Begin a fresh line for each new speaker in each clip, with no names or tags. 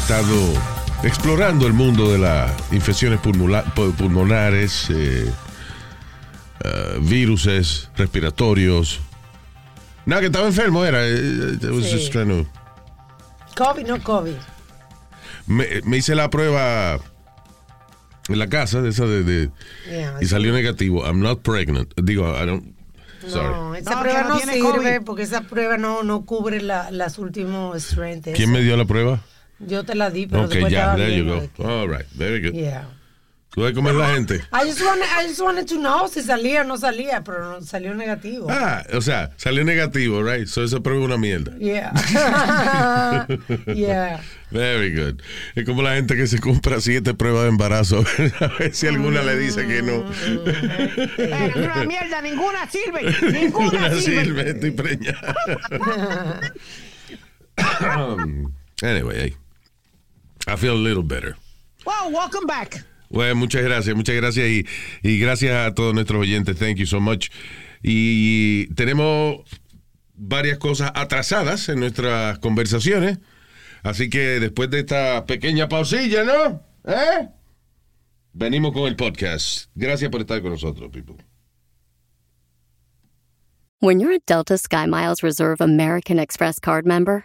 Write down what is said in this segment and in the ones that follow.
Estado explorando el mundo de las infecciones pulmonares, eh, eh, viruses respiratorios. Nada, que estaba enfermo era. eh,
Sí.
to-
COVID, no COVID.
me, me hice la prueba en la casa de esa de, de-
Yeah,
y salió negativo. I'm not pregnant. Digo, I don't. Sorry.
No, esa
No,
prueba no,
no
sirve
COVID.
porque esa prueba no, no cubre la, las últimos strengths.
¿Quién me dio la prueba?
Yo te la di, pero
Ok,
después
ya,
estaba
there you
viendo
go. All right, very good.
Yeah.
¿Tú ves cómo es la gente?
I just, wanted, I just wanted to know si salía o no salía, pero no, salió negativo.
Ah, o sea, salió negativo, right? So esa prueba es una mierda.
Yeah. yeah.
Very good. Es como la gente que se compra siete pruebas de embarazo a ver si alguna le dice que no.
Eh, una mierda, ninguna sirve. Ninguna
Ninguna
sirve.
sirve, estoy preñada. Um, anyway, hey, I feel a little better.
Wow, welcome back.
Bueno, muchas gracias, muchas gracias y, y gracias a todos nuestros oyentes. Thank you so much. Y tenemos varias cosas atrasadas en nuestras conversaciones. Así que después de esta pequeña pausilla, ¿no? ¿Eh? Venimos con el podcast. Gracias por estar con nosotros, people.
When you're a Delta SkyMiles Reserve American Express card member,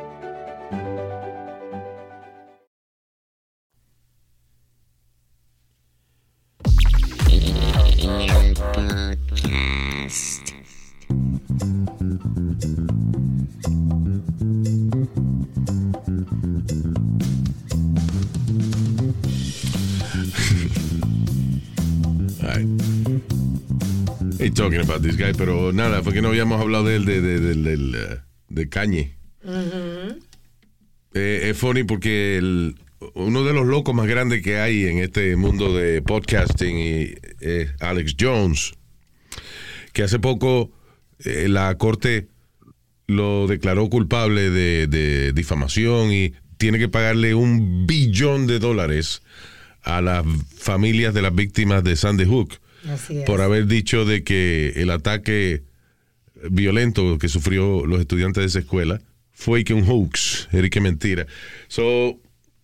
Hey, talking about this guy, pero nada, porque no habíamos hablado de él, de, de, del, eh, de Kanye. Eh, es funny porque el- uno de los locos más grandes que hay en este mundo de podcasting y, es Alex Jones, que hace poco eh, la corte lo declaró culpable de, de difamación y tiene que pagarle un billón de dólares a las familias de las víctimas de Sandy Hook. Por haber dicho de que el ataque violento que sufrió los estudiantes de esa escuela fue que un hoax, era que mentira. So,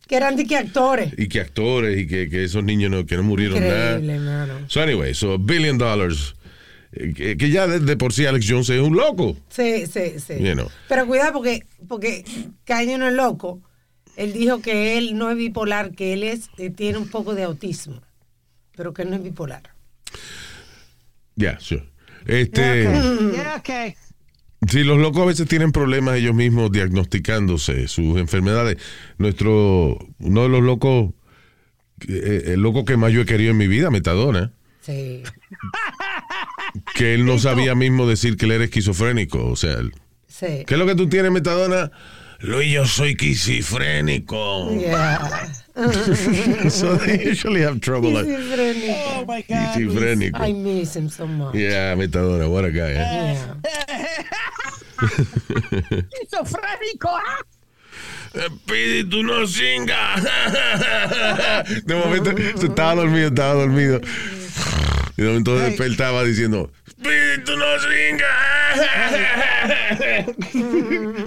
Que eran de que actores.
y que actores y que, que esos niños no, que no murieron
Increíble,
nada.
hermano.
So anyway, so billion dollars. eh, Que, que ya de, de por sí Alex Jones es un loco.
Sí, sí, sí.
You know.
Pero cuidado porque, porque Kanye no es loco. Él dijo que él no es bipolar, que él es, eh, tiene un poco de autismo, pero que él no es bipolar.
Ya, sure. Este,
Yeah, okay.
Sí, los locos a veces tienen problemas ellos mismos diagnosticándose sus enfermedades. Nuestro, uno de los locos, eh, el loco que más yo he querido en mi vida, Metadona,
Sí.
que él no sabía mismo decir que él era esquizofrénico. O sea,
Sí.
¿qué es lo que tú tienes, Metadona? Luis, yo soy esquizofrénico.
Yeah.
so they usually have trouble. like.
Oh my God.
I miss him so much.
Yeah, Metadona, what a guy. eh?
Yeah.
Esquizofrénico, ¿ah?
Espíritu no singa. De momento se estaba dormido, estaba dormido. Y de momento despertaba diciendo, ¡Espíritu no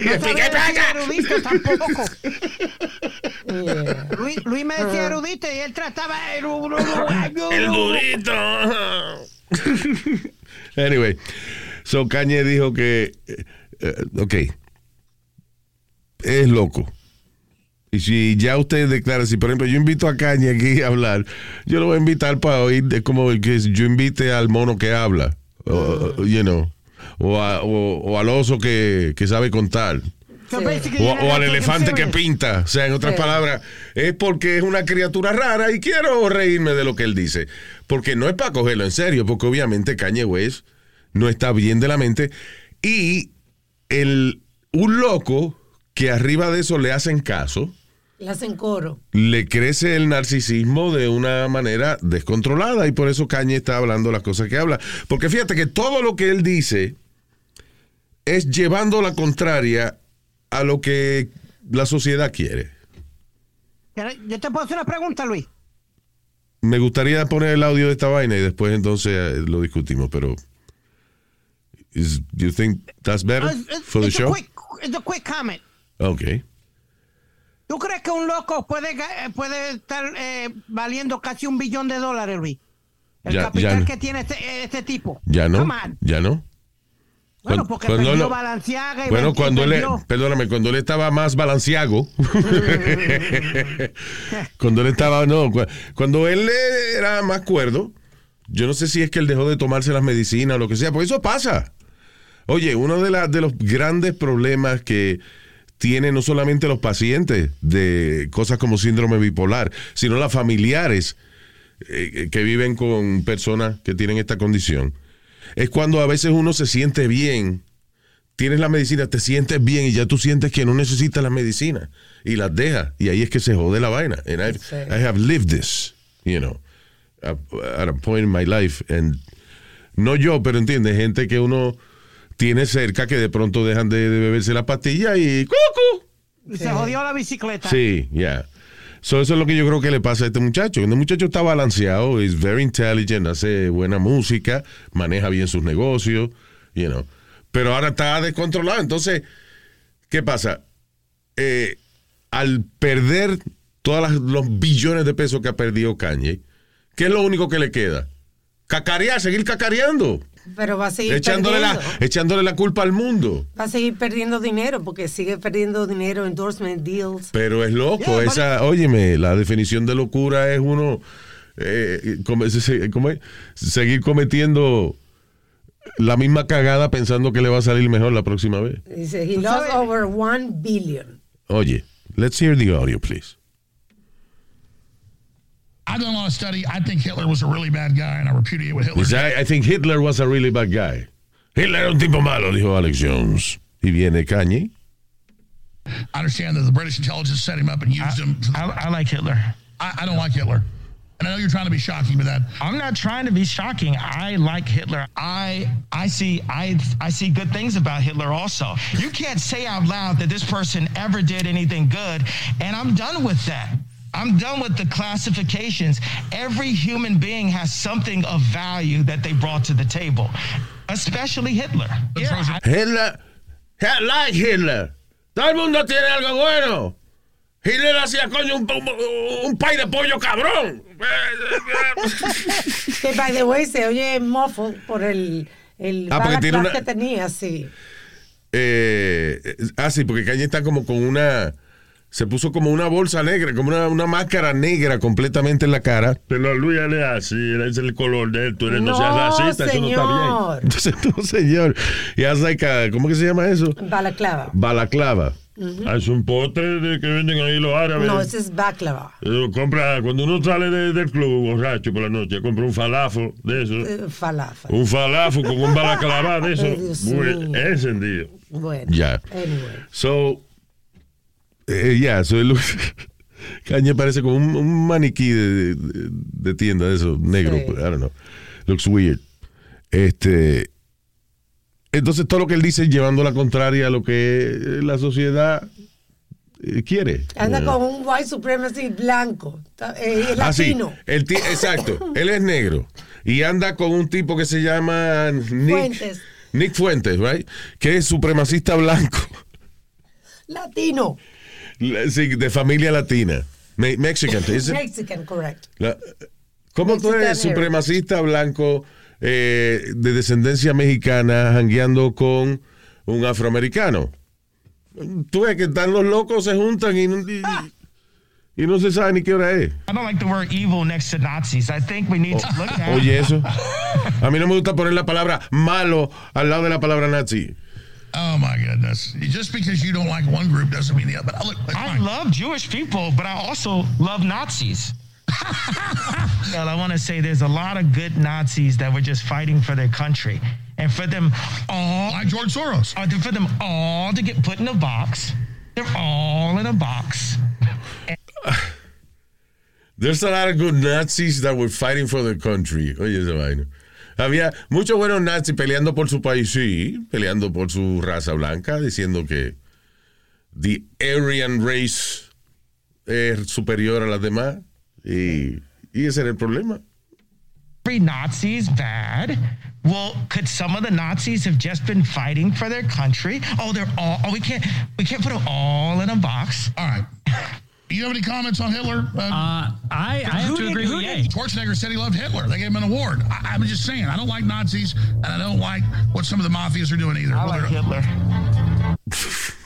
No sabía decir erudito tampoco. Luis, Luis me decía erudito y él trataba el,
El durito. anyway, so Kanye dijo que, eh, eh, ok, es loco. Y si ya usted declara, si por ejemplo yo invito a Kanye aquí a hablar, yo lo voy a invitar para oír, es como el que yo invite al mono que habla, o, you know, o, a- o- o al oso que, que sabe contar. O, o al elefante que pinta. O sea, en otras
Sí.
palabras, es porque es una criatura rara y quiero reírme de lo que él dice. Porque no es para cogerlo en serio, porque obviamente Kanye West no está bien de la mente. Y el, un loco que arriba de eso le hacen caso,
Le hacen coro.
le crece el narcisismo de una manera descontrolada y por eso Kanye está hablando las cosas que habla. Porque fíjate que todo lo que él dice es llevando la contraria a lo que la sociedad quiere.
Yo te puedo hacer una pregunta, Luis.
Me gustaría poner el audio de esta vaina y después entonces eh, lo discutimos, pero is, do you think that's better
Ah, it's-
for the
it's a
show?
quick- it's a quick comment.
Okay.
¿Tú crees que un loco puede, eh, puede estar eh, valiendo casi un billón de dólares, Luis? El
Ya-
capital
ya no.
que tiene este, este tipo.
Ya no, ya no.
Bueno, porque
cuando
perdió
lo-
Balenciaga y
Bueno, cuando él, perdóname, cuando él estaba más balanceago, cuando él estaba, no, cu- cuando él era más cuerdo, yo no sé si es que él dejó de tomarse las medicinas o lo que sea, porque eso pasa. Oye, uno de, la- de los grandes problemas que tienen no solamente los pacientes de cosas como síndrome bipolar, sino las familiares eh, que viven con personas que tienen esta condición, es cuando a veces uno se siente bien tienes la medicina, te sientes bien y ya tú sientes que no necesitas la medicina y las dejas y ahí es que se jode la vaina. And I've-
Sí.
I have lived this, you know, at, at a point in my life and no yo, pero entiendes, gente que uno tiene cerca que de pronto dejan de, de beberse la pastilla y ¡cucu!
y se jodió la bicicleta.
Sí, ya. So, eso es lo que yo creo que le pasa a este muchacho. Este muchacho está balanceado, es very intelligent, hace buena música, maneja bien sus negocios, you know. Pero ahora está descontrolado. Entonces, ¿qué pasa? Eh, al perder todos los billones de pesos que ha perdido Kanye, ¿qué es lo único que le queda? Cacarear, seguir cacareando,
Pero va a seguir
echándole la,
perdiendo.
echándole la culpa al mundo.
Va a seguir perdiendo dinero porque sigue perdiendo dinero, endorsement deals.
Pero es loco,
Yeah, but-
esa, óyeme, la definición de locura es uno eh, come- seguir cometiendo la misma cagada pensando que le va a salir mejor la próxima vez.
Dice, he
¿Tú
lost over one billion.
Oye, let's hear the audio, please.
I've done a lot of study. I think Hitler was a really bad guy, and I repudiate what Hitler
Dice. I, I think Hitler was a really bad guy. Hitler era un tipo malo, dijo Alex Jones. Y viene Kanye.
I understand that the British intelligence set him up and used him.
I, I like Hitler.
I, I don't like Hitler. And I know you're trying to be shocking with that.
I'm not trying to be shocking. I like Hitler. I I see I I see good things about Hitler also. You can't say out loud that this person ever did anything good, and I'm done with that. I'm done with the classifications. Every human being has something of value that they brought to the table, especially Hitler. Yeah,
Hitler, I like Hitler. Todo el mundo tiene algo bueno. Hitler hacía coño un, un, un pay de pollo cabrón.
Que, by the way, se oye mofo por el, el
Ah, porque tiene una-
que tenía, sí.
Eh, ah, sí, porque Kanye está como con una. Se puso como una bolsa negra, como una, una máscara negra completamente en la cara.
Pero Luis él es así, él es el color de él, tú eres, no,
No,
seas racista, eso no está bien.
señor.
Entonces, no, señor. Y hace like ¿Cómo que se llama eso?
Balaclava.
Balaclava.
Ah, Es un postre de que venden ahí los árabes.
No, ese es baklava.
Eh, compra, cuando uno sale de- del club borracho por la noche, compra un falafo de eso.
Eh, falafel.
Un falafo con un balaclava de eso.
Ay, Dios
Muy
mío.
encendido.
Bueno.
Ya.
Anyway.
So, eh, yeah, so él- Kanye parece como un, un maniquí de, de- de tienda de eso, negro,
Sí.
I don't know. Looks weird. Este, entonces todo lo que él dice es llevando la contraria a lo que la sociedad eh, quiere.
Anda
Yeah.
con un white supremacy blanco, eh,
Ah, sí.
latino.
El exacto. Él es negro. Y anda con un tipo que se llama Nick
Fuentes.
Nick Fuentes, right? Que es supremacista blanco.
Latino.
Sí, de familia latina. Me- Mexican. is it?
Mexican, correct.
La- ¿Cómo tú eres
Mexican
supremacista blanco eh, de descendencia mexicana jangueando con un afroamericano? Tú ves que están los locos, se juntan y, no- y- y no se sabe ni qué hora es.
I don't like the word evil next to Nazis. I think we need to look at
Oye, eso. A mí no me gusta poner la palabra malo al lado de la palabra nazi.
Oh my goodness! Just because you don't like one group doesn't mean the other. But uh, look,
I
fine.
love Jewish people, but I also love Nazis. well, I want to say there's a lot of good Nazis that were just fighting for their country. And for them all,
like George Soros, uh,
or for them all to get put in a box, they're all in a box.
There's a lot of good Nazis that were fighting for their country. Oh, Oye, esa vaina. Había muchos buenos nazis peleando por su país, sí, peleando por su raza blanca, diciendo que the Aryan race es superior a las demás. Y, y ese era el problema.
Every Nazi is bad. Well, could some of the Nazis have just been fighting for their country? Oh, they're all. Oh, we can't. We can't put them all in a box.
All right. Do you have any comments on Hitler? Uh,
I, I have to agree with Ye.
Schwarzenegger said he loved Hitler. They gave him an award. I, I'm just saying, I don't like Nazis, and I don't like what some of the mafias are doing either.
I like Hitler.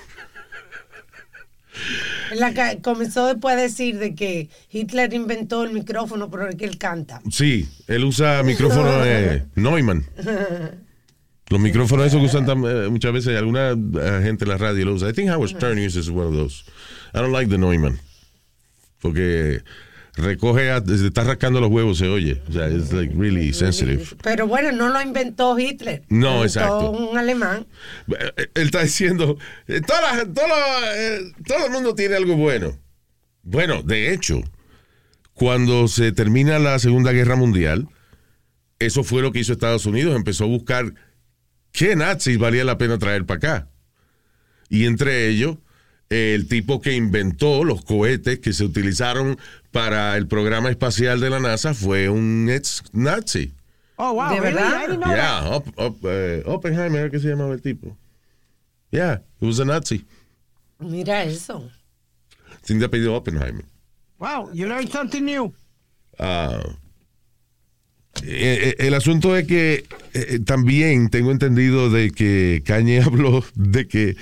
La que comenzó después a decir de que Hitler inventó el micrófono, pero el que él canta.
Sí, él usa micrófono eh, Neumann. Los micrófonos esos que usan tam- eh, muchas veces alguna eh, gente en la radio lo usa. I think Howard Stern uses one of those. I don't like the Neumann. Porque recoge, a- está rascando los huevos, se oye. O sea, it's like really sensitive.
Pero bueno, no lo inventó Hitler.
No,
Lo inventó
exacto.
un alemán.
Eh, Él está diciendo, eh, toda la- todo, lo- eh, todo el mundo tiene algo bueno. Bueno, de hecho, cuando se termina la Segunda Guerra Mundial, eso fue lo que hizo Estados Unidos. Empezó a buscar qué nazis valía la pena traer para acá. Y entre ellos, el tipo que inventó los cohetes que se utilizaron para el programa espacial de la NASA fue un ex nazi.
Oh, wow.
¿De verdad?
Yeah, Op- Op- eh, Oppenheimer, ¿qué se llamaba el tipo? Yeah, he was a Nazi.
Mira eso.
Sin de apellido Oppenheimer.
Wow, you learned something new.
Eh, eh, el asunto es que eh, también tengo entendido de que Kanye habló de que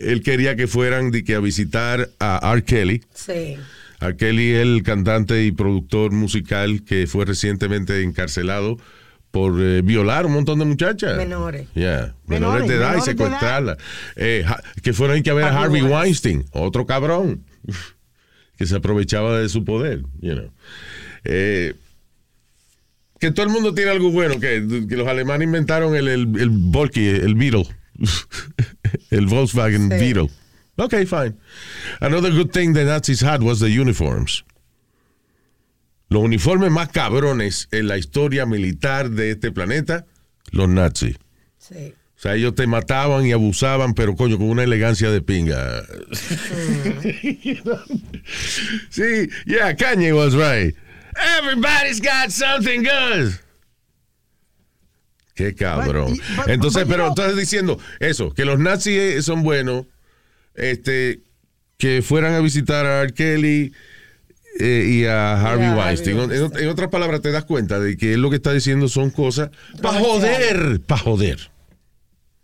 él quería que fueran de que a visitar a R. Kelly.
Sí.
R. Kelly, el cantante y productor musical que fue recientemente encarcelado por eh, violar un montón de muchachas.
Menores.
Yeah, menores,
Menores,
de edad y
menores
secuestrarlas. Eh, que fueron que ver a Harvey Weinstein, otro cabrón, que se aprovechaba de su poder, you know. Eh, que todo el mundo tiene algo bueno, que, que los alemanes inventaron el, el, el Volky, el Beetle, el Volkswagen
Sí.
Beetle. Okay, fine. Another good thing the Nazis had was the uniforms. Los uniformes más cabrones en la historia militar de este planeta, los nazis.
Sí.
O sea, ellos te mataban y abusaban, pero coño, con una elegancia de pinga. sí, yeah, Kanye was right. Everybody's got something good. Qué cabrón.
But- but-
Entonces,
but
pero
know-
estás diciendo eso, que los nazis eh, son buenos, este, que fueran a visitar a R. Kelly eh, y a Harvey
Harvey
Weinstein. En- En,
Weinstein.
en otras palabras, te das cuenta de que él lo que está diciendo son cosas para joder, para joder.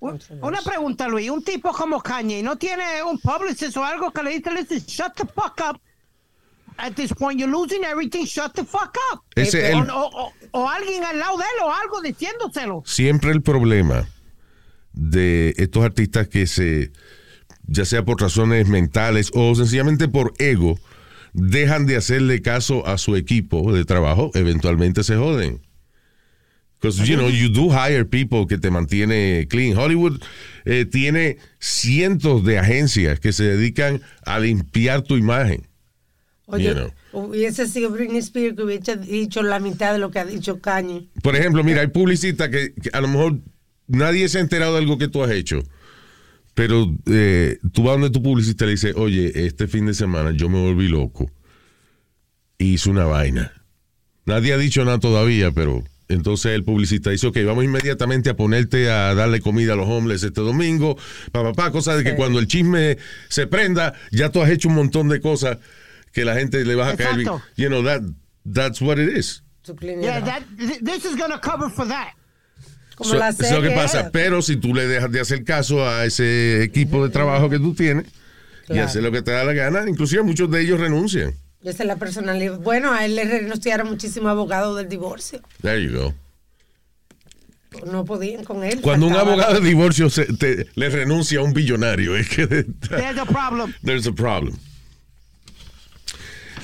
Una pregunta, Luis. Un tipo como Kanye no tiene un publicist o algo que le dice, shut the fuck up. At this point, you're losing everything. Shut the fuck up.
Ese
o,
el-
o- o- o alguien al lado de él o algo diciéndoselo.
siempre el problema de estos artistas que se, ya sea por razones mentales o sencillamente por ego, dejan de hacerle caso a su equipo de trabajo, eventualmente se joden. Because, you know, you do hire people que te mantiene clean. Hollywood eh, tiene cientos de agencias que se dedican a limpiar tu imagen.
Oye,
You know.
hubiese sido Britney Spears que hubiese dicho la mitad de lo que ha dicho Kanye.
Por ejemplo, mira, hay publicistas que, que a lo mejor nadie se ha enterado de algo que tú has hecho. Pero eh, tú vas donde tu publicista y le dices, oye, este fin de semana yo me volví loco. Y hice una vaina. Nadie ha dicho nada todavía, pero entonces el publicista dice, ok, vamos inmediatamente a ponerte a darle comida a los homeless este domingo, papá, pa, pa, cosa de que cuando el chisme se prenda, ya tú has hecho un montón de cosas que la gente le va a caer bien. You know, that, that's what it is.
To clean it
Yeah,
up.
that, th- this is gonna cover for that.
Como
So-
la
eso es lo que pasa. Pero si tú le dejas de hacer caso a ese equipo de trabajo que tú tienes y
Claro.
hacer lo que te da la gana, inclusive muchos de ellos renuncian.
Esa es la personalidad. Bueno, a él le renunciaron muchísimos abogados del divorcio.
There you go.
No podían con él.
Cuando un
faltaba-
abogado de divorcio se- te- le renuncia a un billonario, es que
There's a problem.
there's a problem.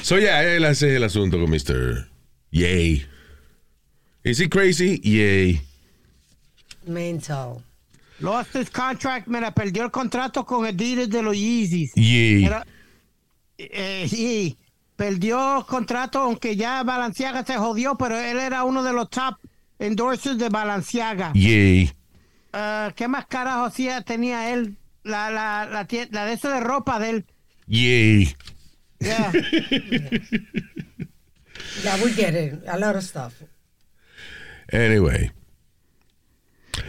So yeah, él hace el asunto con Mr. Yay. Is he crazy? Yay.
Mental.
Lost his contract, mira, perdió el contrato con Adidas de los Yeezys.
Yay.
Era- eh, sí, perdió el contrato, aunque ya Balenciaga se jodió, pero él era uno de los top endorsers de Balenciaga.
Yay.
Ah, ¿Qué más carajo hacía, tenía él? La, la, la, la de eso de ropa de él.
Yay.
Yeah.
Yeah, we get it. A lot of stuff.
Anyway.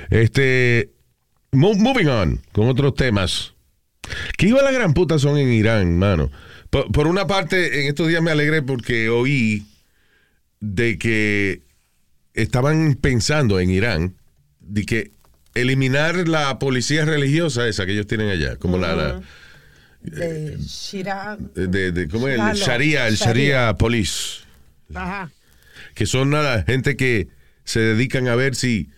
Este. mo- moving on con otros temas. Que iba la gran puta son en Irán, mano. Por, por una parte, en estos días me alegré porque oí de que estaban pensando en Irán de que eliminar la policía religiosa esa que ellos tienen allá, como la, la-
De Shira.
de, de- ¿cómo es? El
Claro,
Sharia, el
Sharia.
Sharia Police.
Ajá.
que son nada, gente que se dedican a ver si,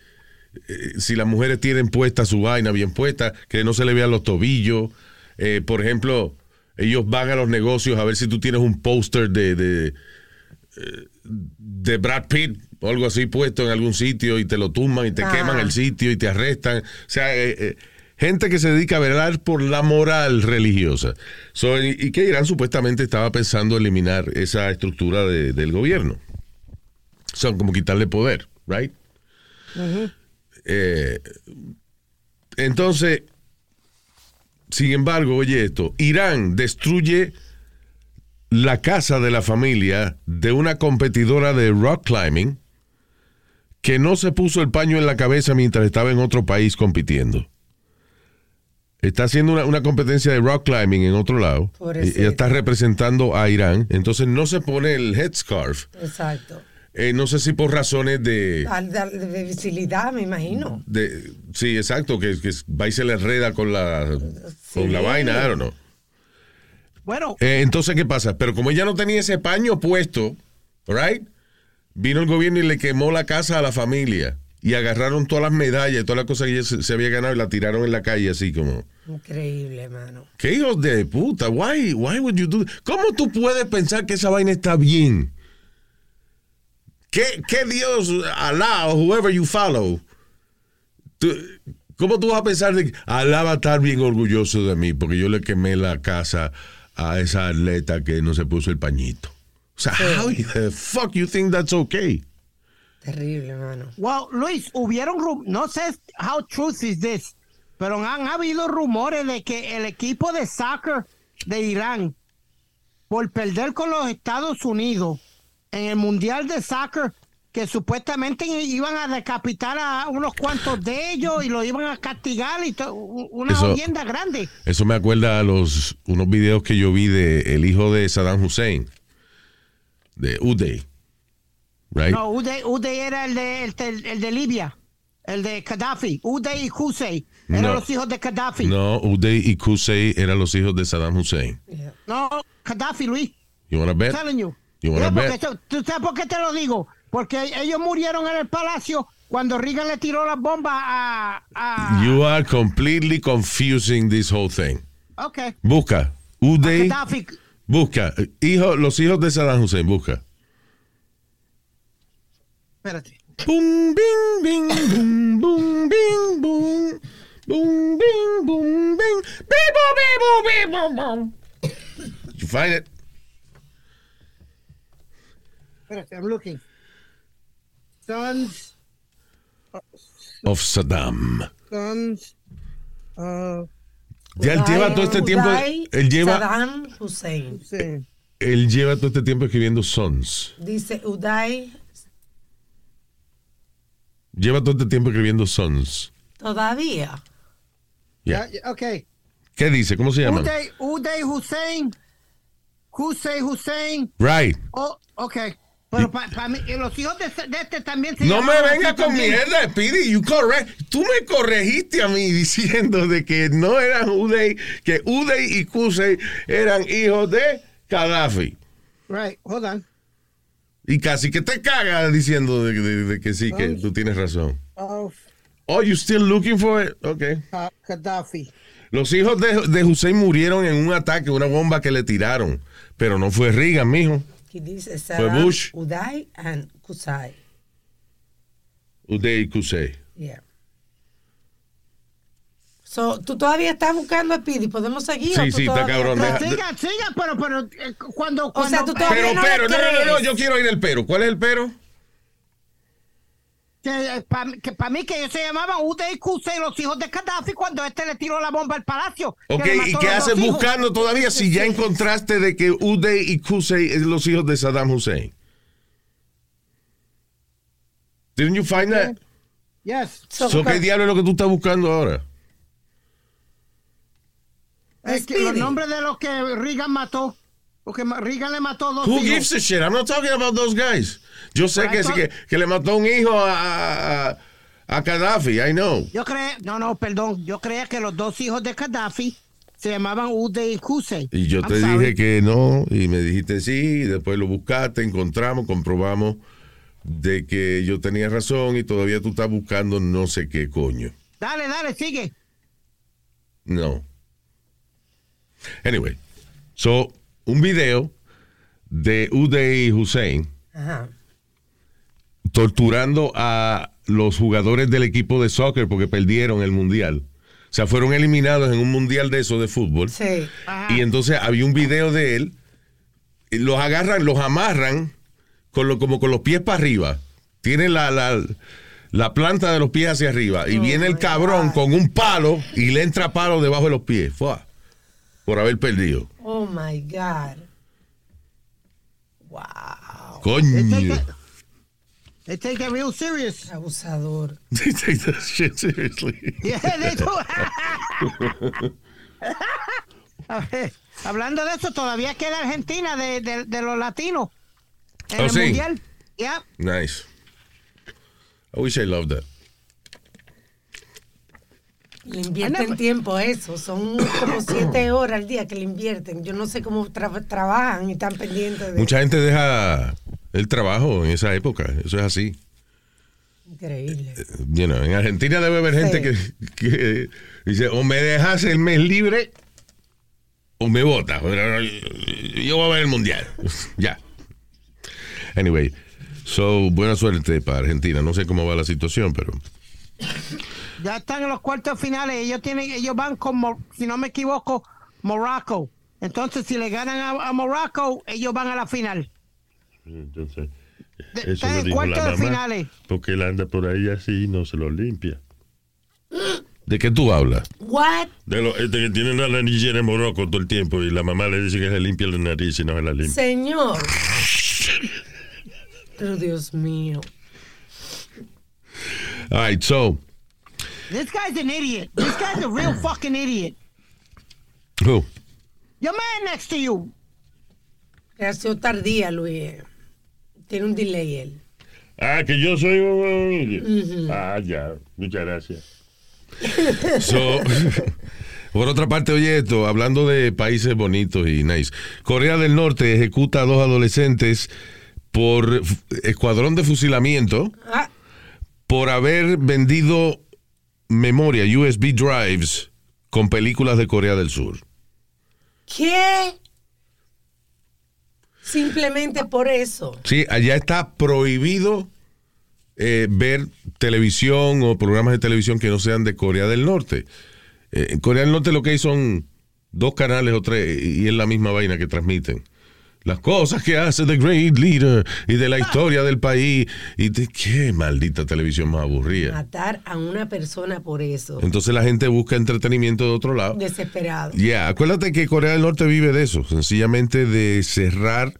eh, si las mujeres tienen puesta su vaina bien puesta, que no se le vean los tobillos. Eh, por ejemplo, ellos van a los negocios a ver si tú tienes un póster de, de, eh, de Brad Pitt o algo así puesto en algún sitio y te lo tumban y te
Ah.
queman el sitio y te arrestan. O sea, eh, eh, gente que se dedica a velar por la moral religiosa. So, y, y que Irán supuestamente estaba pensando eliminar esa estructura de- del gobierno. Son como quitarle poder, right? Eh, entonces, sin embargo, oye esto, Irán destruye la casa de la familia de una competidora de rock climbing que no se puso el paño en la cabeza mientras estaba en otro país compitiendo. Está haciendo una, una competencia de rock climbing en otro lado.
Pobrecita.
Ella está representando a Irán. Entonces no se pone el headscarf.
Exacto.
Eh, no sé si por razones de,
De, de visibilidad, me imagino.
de- sí, exacto, que, que va y se le enreda con la, con la
Sí.
vaina, I don't know.
Bueno,
Eh, entonces, ¿qué pasa? Pero como ella no tenía ese paño puesto, right? Vino el gobierno y le quemó la casa a la familia. Y agarraron todas las medallas y todas las cosas que ella se, se había ganado y la tiraron en la calle así como...
Increíble, hermano.
¿Qué hijos de puta? Why, why would you do ¿Cómo tú puedes pensar que esa vaina está bien? ¿Qué, qué Dios, Alá o whoever you follow? tú- ¿Cómo tú vas a pensar de que Alá va a estar bien orgulloso de mí porque yo le quemé la casa a esa atleta que no se puso el pañito? O sea, how the fuck you think that's okay?
Terrible, hermano.
well, Luis, hubieron, no sé how truth is this, pero han habido rumores de que el equipo de soccer de Irán, por perder con los Estados Unidos en el Mundial de Soccer, que supuestamente iban a decapitar a unos cuantos de ellos y los iban a castigar y to- una
Eso-
grande.
Eso me acuerda a los unos videos que yo vi de el hijo de Saddam Hussein, de Uday. Right?
No, Uday, Uday era el de, el, de- el de Libia, el de Gaddafi. Uday y Qusay eran
No.
los hijos de Gaddafi.
No, Uday y Qusay eran los hijos de Saddam Hussein.
No, Gaddafi, Luis.
You wanna bet?
I'm telling you.
You wanna bet?
eso- ¿Tú sabes por qué te lo digo? Porque ellos murieron en el palacio cuando Reagan le tiró las bombas a... a
You are completely confusing this whole thing.
ok.
Busca. Uday. Busca. Hijo, los hijos de Saddam Hussein. Busca.
Espérate.
Boom, bing, bing, boom, boom, bing, boom. Boom, bing, boom, bing. Beep, boom, beep, boom, boom. Did you find it?
Espérate, I'm looking. Sons,
Of Saddam.
sons of
Ya él lleva todo este tiempo. Él lleva,
Saddam Hussein.
Sí.
él lleva todo este tiempo escribiendo Sons.
Dice Uday
Lleva todo este tiempo escribiendo Sons.
todavía.
Ok.
¿Qué dice? ¿Cómo se llama?
Uday, Uday Hussein. Hussein Hussein.
Right.
Oh, ok. Pero para mí, y los hijos de, de este también se
No me venga con mierda, Speedy. You correct. Tú me corregiste a mí diciendo de que no eran Uday, que Uday y Kusei eran hijos de Gaddafi.
Right, hold on.
Y casi que te cagas diciendo de, de- de que sí, que tú tienes razón.
Oh,
Oh, you still looking for it? Okay.
Ka- Gaddafi.
Los hijos de, de Hussein murieron en un ataque, una bomba que le tiraron. Pero no fue Reagan, mijo.
Dice Saddam
Bush.
Uday and Kusai.
Uday y Kusei.
Yeah. So, ¿Tú todavía estás buscando a Speedy? ¿Podemos seguir?
Sí,
o
sí, está cabrón, deja-
Siga, siga, pero, pero eh, cuando,
O
cuando
sea, tú todavía
Pero,
no
pero, no, no, no, no, yo quiero oír el pero. ¿Cuál es el pero?
que para mí que ellos se llamaban Uday Hussein, los hijos de Gaddafi, cuando este le tiró la bomba al palacio. que
Ok,
le
¿y qué haces buscando todavía si ya encontraste de que Uday y Kusei es los hijos de Saddam Hussein? Didn't you find that?
Yes.
So,
So, ¿Qué diablo es lo que tú estás buscando ahora?
Es que los nombres de los que Reagan mató. Porque Reagan le mató dos
Who
hijos.
gives a shit? I'm not talking about those guys. Yo sé que, que, que le mató un hijo a, a, a Gaddafi, I know.
Yo creía, no, no, perdón. Yo creía que los dos hijos de Gaddafi se llamaban Uday y Hussein.
Y yo
I'm
te
sorry.
dije que no, y me dijiste sí, y después lo buscaste, encontramos, comprobamos de que yo tenía razón y todavía tú estás buscando no sé qué coño.
Dale, dale, sigue.
No. Anyway, so, un video de Uday Hussein
Ajá.
torturando a los jugadores del equipo de soccer porque perdieron el mundial. O sea, fueron eliminados en un mundial de eso de fútbol.
Sí.
Y entonces había un video de él. y Los agarran, los amarran con lo, como con los pies para arriba. Tienen la, la, la planta de los pies hacia arriba. Y
Oh,
viene el cabrón
God.
con un palo y le entra palo debajo de los pies. Fua, por haber perdido.
Oh my God. Wow.
Coño.
they take it real serious.
Abusador.
They take that shit seriously.
Yeah, they do. A ver, Hablando de eso, todavía queda Argentina de, de- de los latinos en
Oh,
el
sí.
mundial. Yeah.
Nice. I wish I loved that.
Le invierten tiempo a eso. Son como siete horas al día que le invierten. Yo no sé cómo tra- trabajan y están pendientes de
Mucha gente deja el trabajo en esa época. Eso es así.
Increíble.
You know, en Argentina debe haber gente
Sí.
que, que dice, o me dejas el mes libre o me votas. Pero Yo voy a ver el mundial. ya. Anyway, so buena suerte para Argentina. No sé cómo va la situación, pero
Ya están en los cuartos finales. Ellos tienen, ellos van como, si no me equivoco, Morocco. Entonces, si le ganan a, a Morocco, ellos van a la final.
Entonces,
De-
eso lo
en
dijo
cuartos
la
de
mamá.
finales.
Porque él anda por ahí así y no se lo limpia.
¿de qué tú hablas?
What?
De lo, este que tiene una nariz llena de moroco todo el tiempo y la mamá le dice que se limpia la nariz y no se la limpia.
Señor. Pero Dios mío.
All right, so,
This guy's an idiot. This guy's a real fucking idiot.
who?
Your man next to you.
Reacción tardía, Luis. Tiene un delay él.
Ah, que yo soy un... Ah, ya. Muchas gracias.
So, por otra parte, oye esto, hablando de países bonitos y nice. Corea del Norte ejecuta a dos adolescentes por escuadrón de fusilamiento
Ah,
por haber vendido memoria, USB drives, con películas de Corea del Sur.
¿Qué? Simplemente por eso.
Sí, allá está prohibido eh, ver televisión o programas de televisión que no sean de Corea del Norte. Eh, en Corea del Norte lo que hay son dos canales o tres y es la misma vaina que transmiten. Las cosas que hace The Great Leader y de la historia del país. Y de qué maldita televisión más aburrida.
Matar a una persona por eso.
Entonces la gente busca entretenimiento de otro lado.
Desesperado.
Ya, acuérdate que Corea del Norte vive de eso, sencillamente de cerrar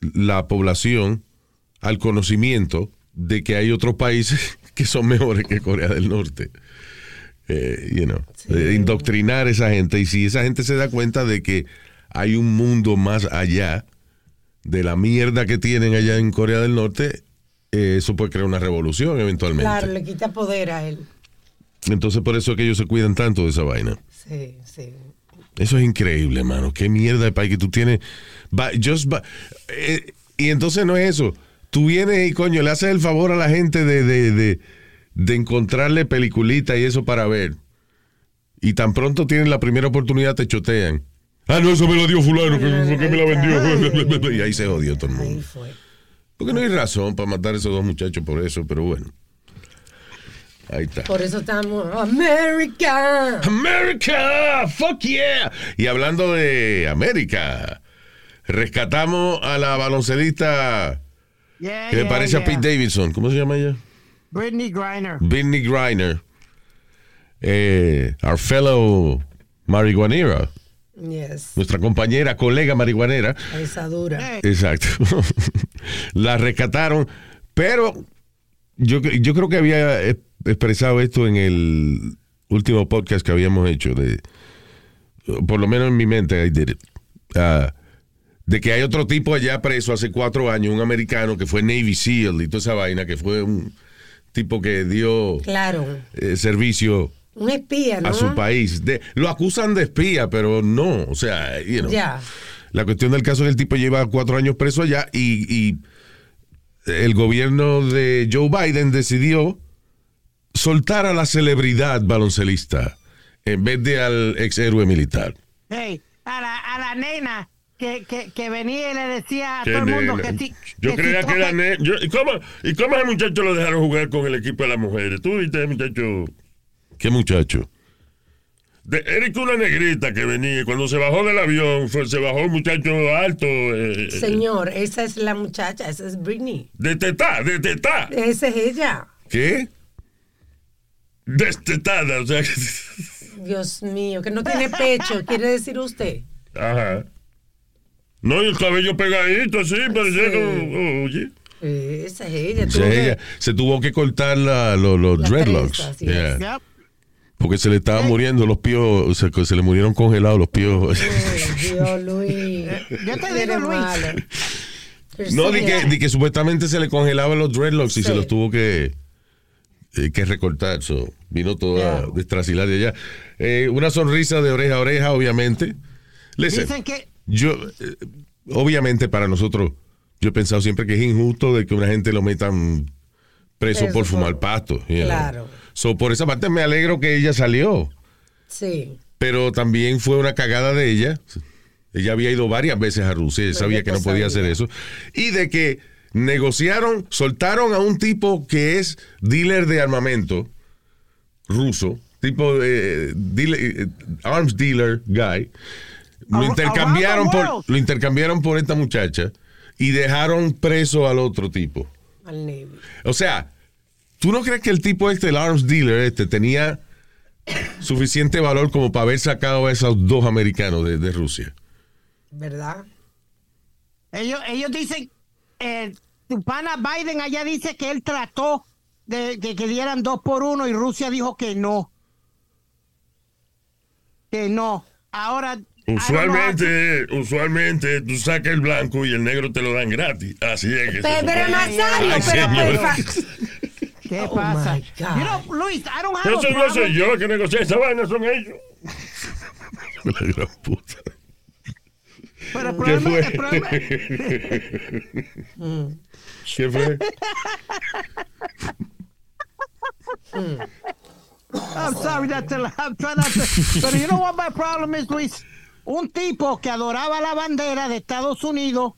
la población al conocimiento de que hay otros países que son mejores que Corea del Norte. Eh, you know, de indoctrinar a esa gente. Y si esa gente se da cuenta de que hay un mundo más allá de la mierda que tienen allá en Corea del Norte, eh, eso puede crear una revolución eventualmente.
Claro, le quita poder a él.
Entonces por eso es que ellos se cuidan tanto de esa vaina.
Sí, sí.
Eso es increíble, mano. Qué mierda de país que tú tienes. Just eh, y entonces no es eso. Tú vienes y coño, le haces el favor a la gente de, de, de, de encontrarle peliculita y eso para ver. Y tan pronto tienen la primera oportunidad te chotean. Ah, no, eso me lo dio fulano, que que me la vendió. y ahí se jodió todo el mundo. Porque no hay razón para matar a esos dos muchachos por eso, pero bueno. Ahí está.
Por eso estamos. America.
America, fuck yeah. Y hablando de América, rescatamos a la baloncelista
Yeah,
que
yeah,
me parece a. Pete Davidson. ¿Cómo se llama ella?
Britney Griner.
Britney Griner. Eh, our fellow marihuanera.
Yes.
Nuestra compañera, colega marihuanera.
Esa dura.
Exacto. la rescataron, pero yo, yo creo que había expresado esto en el último podcast que habíamos hecho, de, por lo menos en mi mente, I did it. Ah, de que hay otro tipo allá preso hace cuatro años, un americano que fue Navy SEAL y toda esa vaina, que fue un tipo que dio
Claro.
eh, servicio
Un espía, ¿no?
a su país. De- lo acusan de espía, pero no, o sea, you know. La cuestión del caso es que el tipo lleva cuatro años preso allá y, y el gobierno de Joe Biden decidió soltar a la celebridad baloncelista en vez de al ex héroe militar.
Hey, a la, a la nena que, que, que venía y le decía a todo el mundo
nena.
que si.
Yo
que
creía
si
que era
toca-
ne- yo- ¿y, cómo, ¿Y cómo ese muchacho lo dejaron jugar con el equipo de las mujeres? ¿Tú viste, muchacho?
¿Qué muchacho?
De, Eric, una negrita que venía. y Cuando se bajó del avión, fue- se bajó un muchacho alto. eh, eh,
Señor, esa es la muchacha, esa es Britney.
de tetá, de tetá.
Esa es ella.
¿Qué?
Destetada, o sea. que-
Dios mío, que no tiene pecho, quiere decir usted.
Ajá. No, y el cabello pegadito, así, parecía como. Oye.
Eh, Esa es ella. Tú
sea,
ves.
ella se tuvo que cortar la- lo- los
Las
dreadlocks.
trenzas, sí.
Yeah.
Yep.
Porque se le estaban muriendo los pios, o sea, que se le murieron congelados los pios.
Ay, Dios, Luis.
Yo te digo, Luis.
No, di que,
Persevera.
di que supuestamente se le congelaban los dreadlocks y
Sí.
se los tuvo que, eh, que recortar. So, vino toda
Yeah.
destracilar de allá. Eh, una sonrisa de oreja a oreja, obviamente. Listen,
Dicen que.
yo, eh, obviamente para nosotros, yo he pensado siempre que es injusto de que una gente lo metan preso
Preso
por fumar pasto. know. So, por esa parte me alegro que ella salió
Sí.
pero también fue una cagada de ella. Ella había ido varias veces a Rusia y sabía que no podía hacer eso. Y de que negociaron, soltaron a un tipo que es dealer de armamento ruso, tipo de dealer- eh, arms dealer guy. Lo
Ar-
intercambiaron por lo intercambiaron por esta muchacha y dejaron preso al otro tipo.
Al Navy.
O sea, ¿tú no crees que el tipo este, el arms dealer este, tenía suficiente valor como para haber sacado a esos dos americanos de, de Rusia?
¿Verdad?
Ellos, ellos dicen. Eh, tu pana Biden allá dice que él trató de, de que dieran dos por uno y Rusia dijo que no. Que no. Ahora.
Usualmente, usualmente tú sacas el blanco y el negro te lo dan gratis. Así es que se
Pero, pero. Nazario,
Ay,
pero
señor.
por fa-
¿Qué
Oh,
pasa? You know, Luis, I don't have
Eso
a
no soy yo que negocia esa vaina, son ellos.
La gran puta.
Pero el
¿Qué
problema,
fue?
el problema-
¿Qué fue?
I'm sorry to laugh. I'm trying not to. Pero you know what my problem is, Luis? Un tipo que adoraba la bandera de Estados Unidos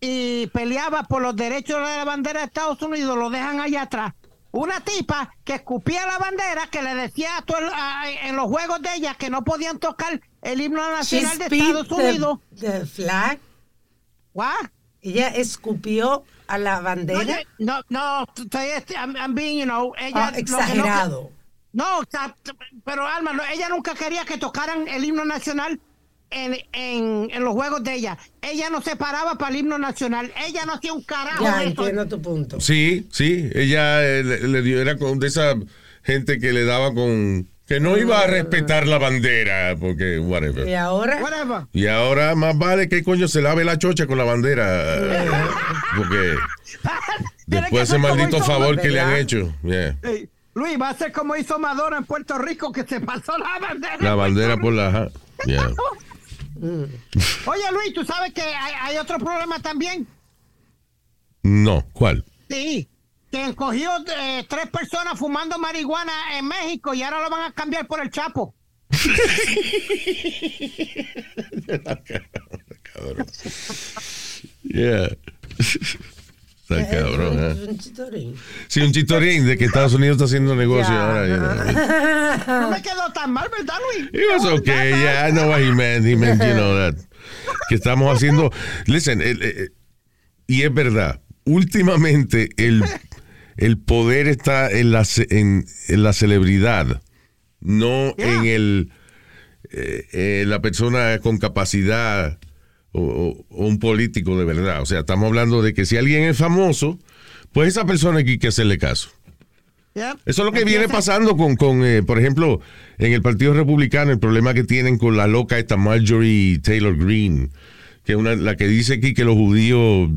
y peleaba por los derechos de la bandera de Estados Unidos, lo dejan allá atrás. Una tipa que escupía la bandera, que le decía a todo el- a- en los juegos de ella que no podían tocar el himno
She
nacional de Estados Unidos.
the, flag.
What?
Ella escupió a la bandera.
No, no, no, estoy, este, I'm, I'm being, you know, ella...
Ah,
lo que no-
exagerado.
No, o sea, pero Alma, no, ella nunca quería que tocaran el himno nacional en, en, en los juegos de ella. Ella no se paraba para el himno nacional. Ella no hacía un carajo.
Ya
de
entiendo tu punto.
Sí, sí, ella eh, le, le dio, era con de esa gente que le daba con, que no iba a respetar la bandera, porque, whatever.
Y ahora,
Whatever.
Y ahora más vale que coño se lave la chocha con la bandera, porque después ese maldito favor que le han hecho. yeah.
Luis, va a ser como hizo Madonna en Puerto Rico, que se pasó la bandera.
La bandera por la... yeah.
Oye, Luis, ¿tú sabes que hay, hay otro problema también?
No, ¿cuál?
Sí. Que encogió eh, tres personas fumando marihuana en México y ahora lo van a cambiar por el Chapo.
Yeah. Está cabrón,
es
¿eh?
un chitorín.
Sí, un chitorín de que Estados Unidos está haciendo negocio
Ya.
ahora. you know.
No me quedó tan mal, ¿verdad, Luis?
It was okay, yeah, I know what he meant. He meant, you know, that. Que estamos haciendo. Listen, el- el- y es verdad, últimamente el, el poder está en la, en, en la celebridad, no en el eh, eh, la persona con capacidad o, un político de verdad. O sea, estamos hablando de que si alguien es famoso, pues esa persona hay que hacerle caso.
Yep.
Eso es lo que viene pasando con, con eh, por ejemplo, en el Partido Republicano, el problema que tienen con la loca esta Marjorie Taylor Greene, que es una, la que dice aquí que los judíos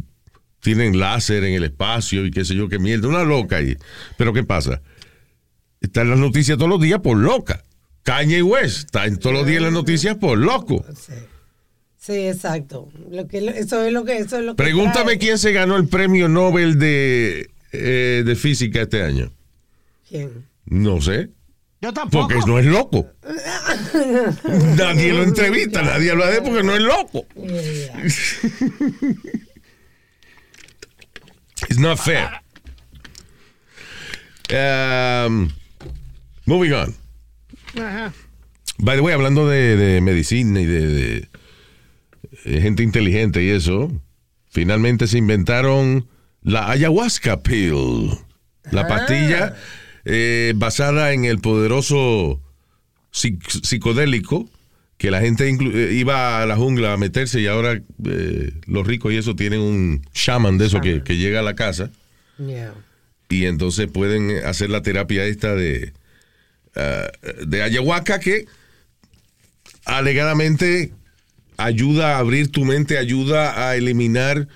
tienen láser en el espacio y qué sé yo, qué mierda, una loca ahí. Pero ¿qué pasa? Está en las noticias todos los días por loca. Kanye West está en todos los días en las noticias por loco.
Sí. Exacto. Lo que, eso es lo que eso es lo que
Pregúntame
trae.
quién se ganó el premio Nobel de, eh, de física este año.
¿Quién?
No sé.
Yo tampoco.
Porque no es loco. nadie lo entrevista, nadie habla de él porque no es loco. It's not fair. Um, moving on.
Ajá.
By the way, hablando de, de medicina y de, de, gente inteligente y eso, finalmente se inventaron la ayahuasca pill, la pastilla eh, basada en el poderoso psic- psicodélico que la gente eh, iba a la jungla a meterse y ahora eh, los ricos y eso tienen un shaman de eso que, que llega a la casa.
Yeah.
y entonces pueden hacer la terapia esta de, ah, de ayahuasca que alegadamente ayuda a abrir tu mente, ayuda a eliminar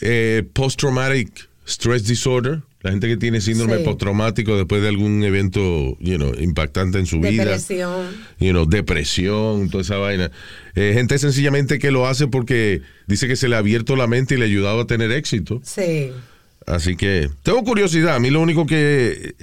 eh, post-traumatic stress disorder, la gente que tiene síndrome
Sí.
postraumático después de algún evento you know, impactante en su vida
Depresión.
you know, depresión, toda esa vaina. Eh, gente sencillamente que lo hace porque dice que se le ha abierto la mente y le ha ayudado a tener éxito.
Sí.
Así que tengo curiosidad. A mí lo único que.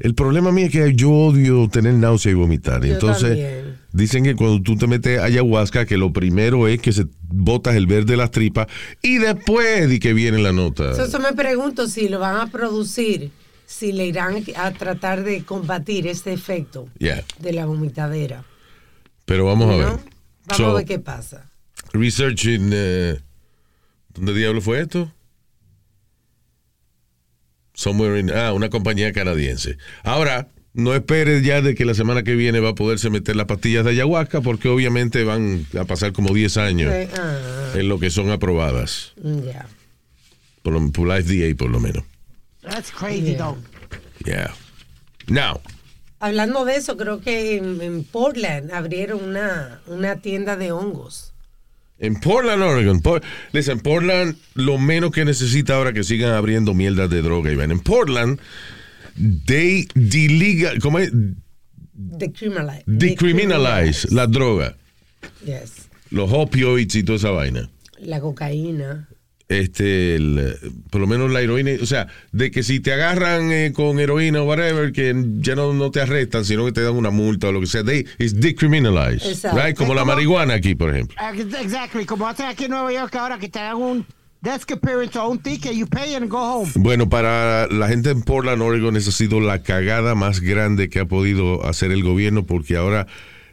El problema mío es que yo odio tener náusea y vomitar.
Yo
Entonces,
también.
dicen que cuando tú te metes ayahuasca, que lo primero es que se botas el verde de las tripas y después di que viene la nota.
So, Eso me pregunto si lo van a producir, si le irán a tratar de combatir este efecto
Yeah.
de la vomitadera.
Pero vamos a ver.
Vamos
So,
a ver qué pasa.
Research in. eh, ¿Dónde diablo fue esto? Somewhere in. Ah, una compañía canadiense. Ahora, no esperes ya de que la semana que viene va a poderse meter las pastillas de ayahuasca, porque obviamente van a pasar como 10 años
ah,
en lo que son aprobadas.
ya.
Por, lo- por la FDA, por lo menos.
That's crazy,
Yeah.
though.
Yeah. Now,
Hablando de eso, creo que en, en Portland abrieron una, una tienda de hongos.
En Portland, Oregon. Por- listen, Portland, lo menos que necesita ahora que sigan abriendo mierdas de droga, Iván. En Portland, they deliga, ¿cómo es?
Decriminalize.
decriminalize la droga,
Yes.
los opioids y toda esa vaina.
La cocaína.
Este, el, por lo menos la heroína, o sea, de que si te agarran eh, con heroína o whatever, que ya no, no te arrestan, sino que te dan una multa o lo que sea, they, it's decriminalized,
Exacto.
right? Como la marihuana aquí, por ejemplo.
Exactly, como hacen aquí en Nueva York ahora que te dan un desk appearance o un ticket, you pay and go home.
Bueno, para la gente en Portland, Oregon, esa ha sido la cagada más grande que ha podido hacer el gobierno porque ahora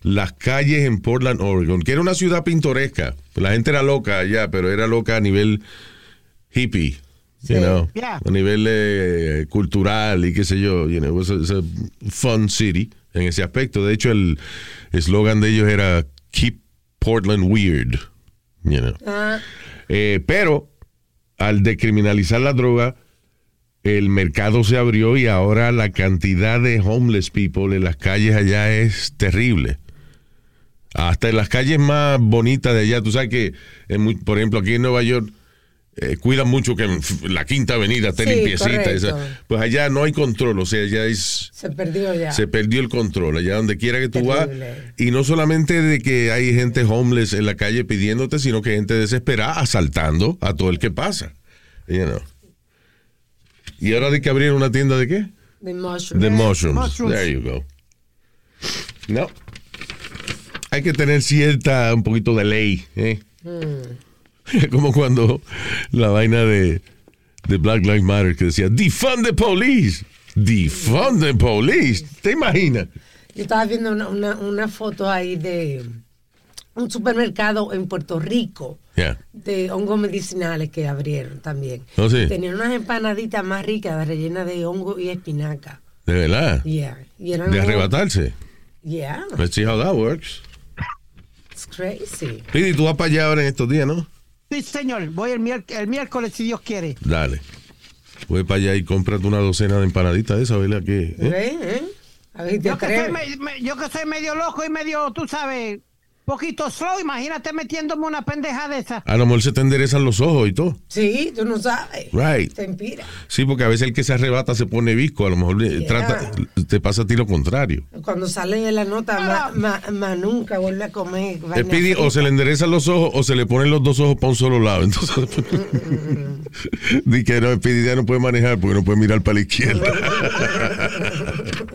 las calles en Portland, Oregon, que era una ciudad pintoresca. La gente era loca allá, pero era loca a nivel hippie. You know,
Yeah.
a nivel eh, cultural y qué sé yo, you know, it was a, it's a fun city en ese aspecto. De hecho, el eslogan de ellos era Keep Portland Weird. You know.
Ah,
Eh, pero al decriminalizar la droga, el mercado se abrió y ahora la cantidad de homeless people en las calles allá es terrible. Hasta en las calles más bonitas de allá, tú sabes que, en muy- por ejemplo, aquí en Nueva York, eh, cuidan mucho que la quinta avenida esté
Sí,
limpiecita. esa- pues allá no hay control, o sea, allá es
se perdió ya.
se perdió el control allá donde quiera que tú
Terrible.
vas. Y no solamente de que hay gente homeless en la calle pidiéndote, sino que hay gente desesperada asaltando a todo el que pasa. You know. Y ahora de que abrieron una tienda de qué?
De mushrooms.
De mushrooms.
mushrooms.
There you go. No. Hay que tener cierta, un poquito de ley. ¿eh? Como cuando la vaina de, de Black Lives Matter que decía, defund the police. Defund the police. ¿Te imaginas?
Yo estaba viendo una, una, una foto ahí de un supermercado en Puerto Rico
Yeah.
de hongos medicinales que abrieron también.
Oh, sí.
Tenían unas empanaditas más ricas rellenas de hongo y espinaca.
De verdad.
Yeah. Y eran
De arrebatarse.
Yeah.
Let's see how that works.
It's crazy.
Pidi, tú vas para allá ahora en estos días, ¿no?
Sí, señor. Voy el, miércoles si Dios quiere.
Dale. Voy para allá y cómprate una docena de empanaditas de esa, ¿verdad? Que, ¿eh?
¿Eh? A ver,
Yo que, soy,
atreves.
me- me- yo que soy medio loco y medio, tú sabes, poquito slow, imagínate metiéndome una pendeja de esa.
A lo mejor se te enderezan los ojos y todo.
Sí, tú no sabes.
Right.
Te inspira.
Sí, porque a veces el que se arrebata se pone visco. A lo mejor eh,
Yeah.
trata, te pasa a ti lo contrario.
Cuando sale de la nota,
Ah.
más ma, ma nunca vuelve a comer.
Pidi o se le enderezan los ojos o se le ponen los dos ojos para un solo lado. Entonces, di que no, el Pidi ya no puede manejar porque no puede mirar para la izquierda.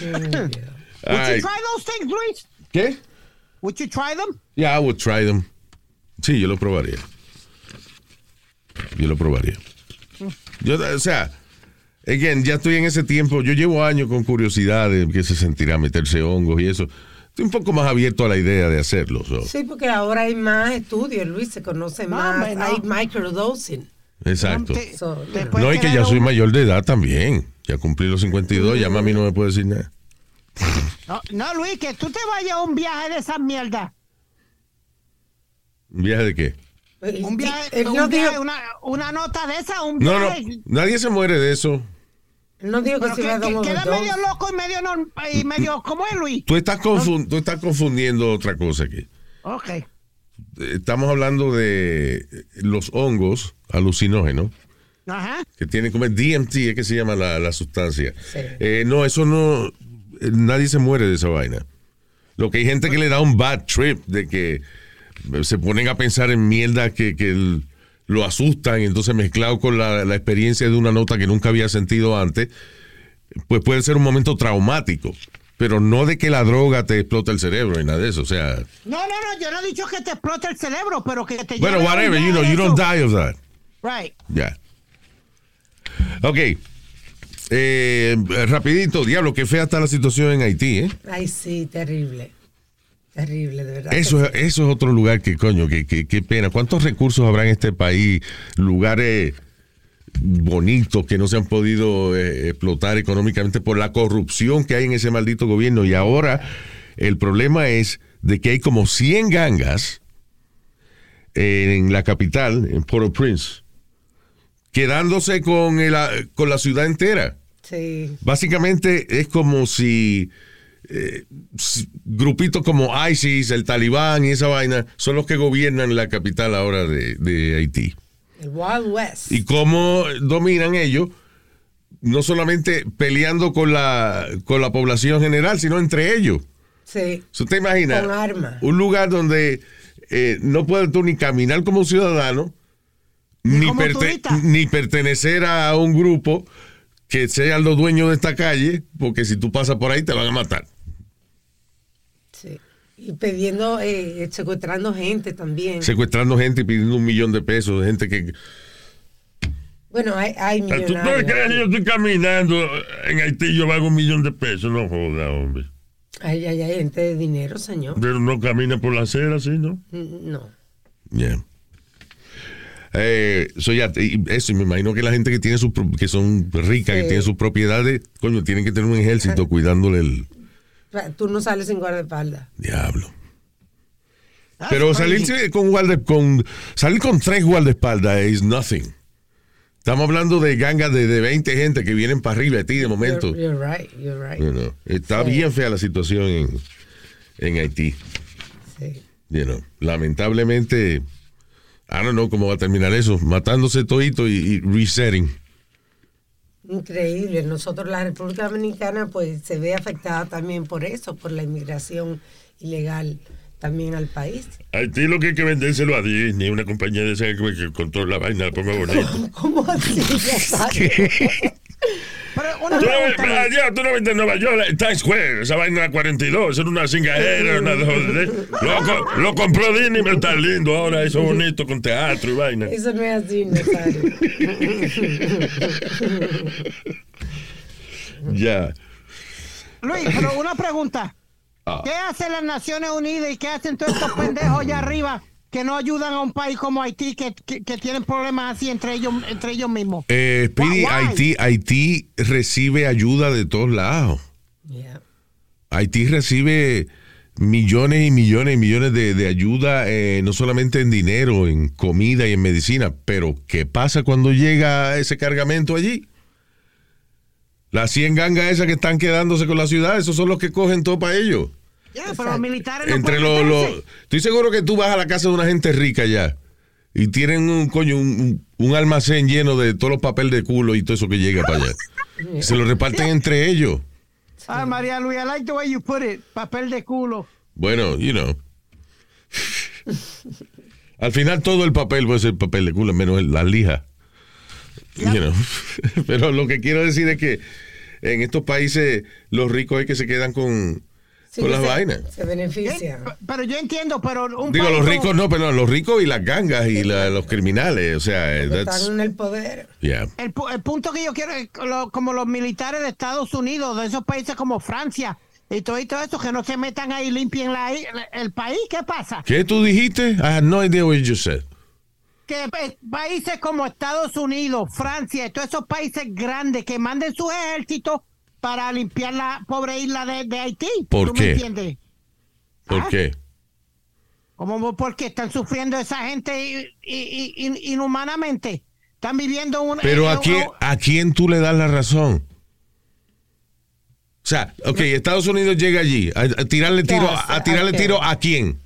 Would you try those things, Luis?
¿Qué?
Would you try them?
Yeah, I would try them. Sí, yo lo probaría. Yo lo probaría. Yo, o sea, again, ya estoy en ese tiempo. Yo llevo años con curiosidad de qué se sentirá meterse hongos y eso. Estoy un poco más abierto a la idea de hacerlo. so.
Sí, porque ahora hay más estudios, Luis, se conoce
No,
más.
no.
Hay microdosing.
Exacto.
Te-
So,
te
No, y que ya soy mayor de edad también. Ya cumplí los 52, ya mami no me puede decir nada.
No, no, Luis, que tú te vayas a un viaje de esa mierda.
¿Un viaje de qué?
Un viaje, un
no
viaje,
dijo,
una, una nota de esa, un
No, no,
viaje.
nadie se muere de eso.
no dijo que se
que, que queda medio loco y medio, norm- y medio ¿cómo es, Luis?
Tú estás, tú estás confundiendo otra cosa aquí.
Ok.
Estamos hablando de los hongos alucinógenos.
Ajá.
que tiene como DMT, es que se llama la, la sustancia.
Sí.
Eh, no, eso no, eh, nadie se muere de esa vaina. Lo que hay gente que le da un bad trip de que se ponen a pensar en mierda que, que el- lo asustan y entonces mezclado con la, la experiencia de una nota que nunca había sentido antes, pues puede ser un momento traumático. Pero no de que la droga te explota el cerebro y nada de eso. O sea,
No, no, no, yo no he dicho que te explote el cerebro, pero que te
bueno, whatever, you know, you don't die of that.
Right.
Ya. Ok. Eh, rapidito, diablo, qué fea está la situación en Haití, ¿eh?
Ay, sí, terrible. Terrible, de verdad.
Eso, eso es otro lugar que, coño, que, pena. ¿Cuántos recursos habrá en este país? Lugares bonitos que no se han podido eh, explotar económicamente por la corrupción que hay en ese maldito gobierno. Y ahora el problema es de que hay como 100 gangas en la capital, en Port-au-Prince, quedándose con, el- con la ciudad entera.
Sí.
Básicamente es como si eh, s- grupitos como ISIS, el Talibán y esa vaina son los que gobiernan la capital ahora de, de Haití.
El Wild West.
Y cómo dominan ellos, no solamente peleando con la, con la población general, sino entre ellos.
Sí.
¿Usted imagina?
Con armas.
Un lugar donde eh, no puedes tú ni caminar como ciudadano, ni, perte- pertenecer a un grupo que sean los dueños de esta calle, porque si tú pasas por ahí te van a matar.
Sí. Y pidiendo, eh, secuestrando gente también.
Secuestrando gente y pidiendo un millón de pesos de gente que...
Bueno, hay, hay
¿Tú no
millonarios.
crees que yo estoy caminando en Haití y yo valgo un millón de pesos? No joda, hombre.
Hay, hay, hay gente de dinero, señor.
Pero no camina por la acera, ¿sí, no?
No.
Yeah. Eh, so ya, y eso, y me imagino que la gente que tiene sus pro- que son ricas, que tienen sus propiedades, coño, tienen que tener un ejército cuidándole el
Tú no sales sin guardaespaldas.
diablo. Pero salirse con guarda, con salir con tres guardaespaldas is nothing. Estamos hablando de gangas de, de 20 gente que vienen para arriba de ti de momento.
You're, you're right, you're right.
You know, Está
Sí.
bien fea la situación en, en Haití.
Sí.
You know, Lamentablemente, I don't know cómo va a terminar eso. Matándose todito y, y resetting.
Increíble. Nosotros, la República Dominicana, pues se ve afectada también por eso, por la inmigración ilegal también al país.
Haití lo que hay que vendérselo a Disney, una compañía de esa que, controla la vaina, la ponga bonito.
¿Cómo así? Ya
una
Tú
pregunta,
allá, tú no viste en Nueva York, Times Square, esa vaina de 42, eso era una cingadera, una de joder. Lo, lo compró Disney, pero está lindo ahora, eso bonito con teatro y vaina.
Eso no es así.
Ya.
Luis, pero una pregunta.
Ah.
¿Qué hacen las Naciones Unidas y qué hacen todos estos pendejos allá arriba que no ayudan a un país como Haití que, que- que tienen problemas así entre ellos, entre ellos mismos?
Eh, Speedy,
Why?
Haití, Haití recibe ayuda de todos lados.
Yeah.
Haití recibe millones y millones y millones de, de ayuda, eh, no solamente en dinero, en comida y en medicina, pero ¿qué pasa cuando llega ese cargamento allí? Las 100 gangas esas que están quedándose con la ciudad, esos son los que cogen todo para ellos.
Ya, pero los militares no
Entre los, estoy seguro que tú vas a la casa de una gente rica ya y tienen un coño un, un- almacén lleno de todos los papeles de culo y todo eso que llega para allá. Se lo reparten entre ellos.
Ay, María Luis, I like the way you put it. Papel de culo.
Bueno, you know. Al final todo el papel puede ser papel de culo, menos la lija. You know. Pero lo que quiero decir es que en estos países los ricos es que se quedan con,
Sí,
con las
se-
vainas.
Se benefician.
Pero yo entiendo, pero un
Digo,
país
los
como-
ricos no, pero los ricos y las gangas y la- los criminales. O sea,
Están en el poder.
yeah.
El, pu- el punto que yo quiero es lo- como los militares de Estados Unidos, de esos países como Francia y todo, y todo eso, que no se metan ahí y limpien la, el país. ¿Qué pasa?
¿Qué tú dijiste? I had no idea what you said.
Que eh, países como Estados Unidos, Francia y todos esos países grandes que manden sus ejércitos para limpiar la pobre isla de, de Haití.
¿Por
¿Tú
qué?
me entiendes?
¿Por
¿Ah?
qué?
Como porque están sufriendo esa gente inhumanamente. Están viviendo un...
Pero
eh,
¿a quién, ¿a quién tú le das la razón? O sea, ok, Estados Unidos llega allí a, a tirarle
¿Qué
tiro, a, a tirarle tiro a quién.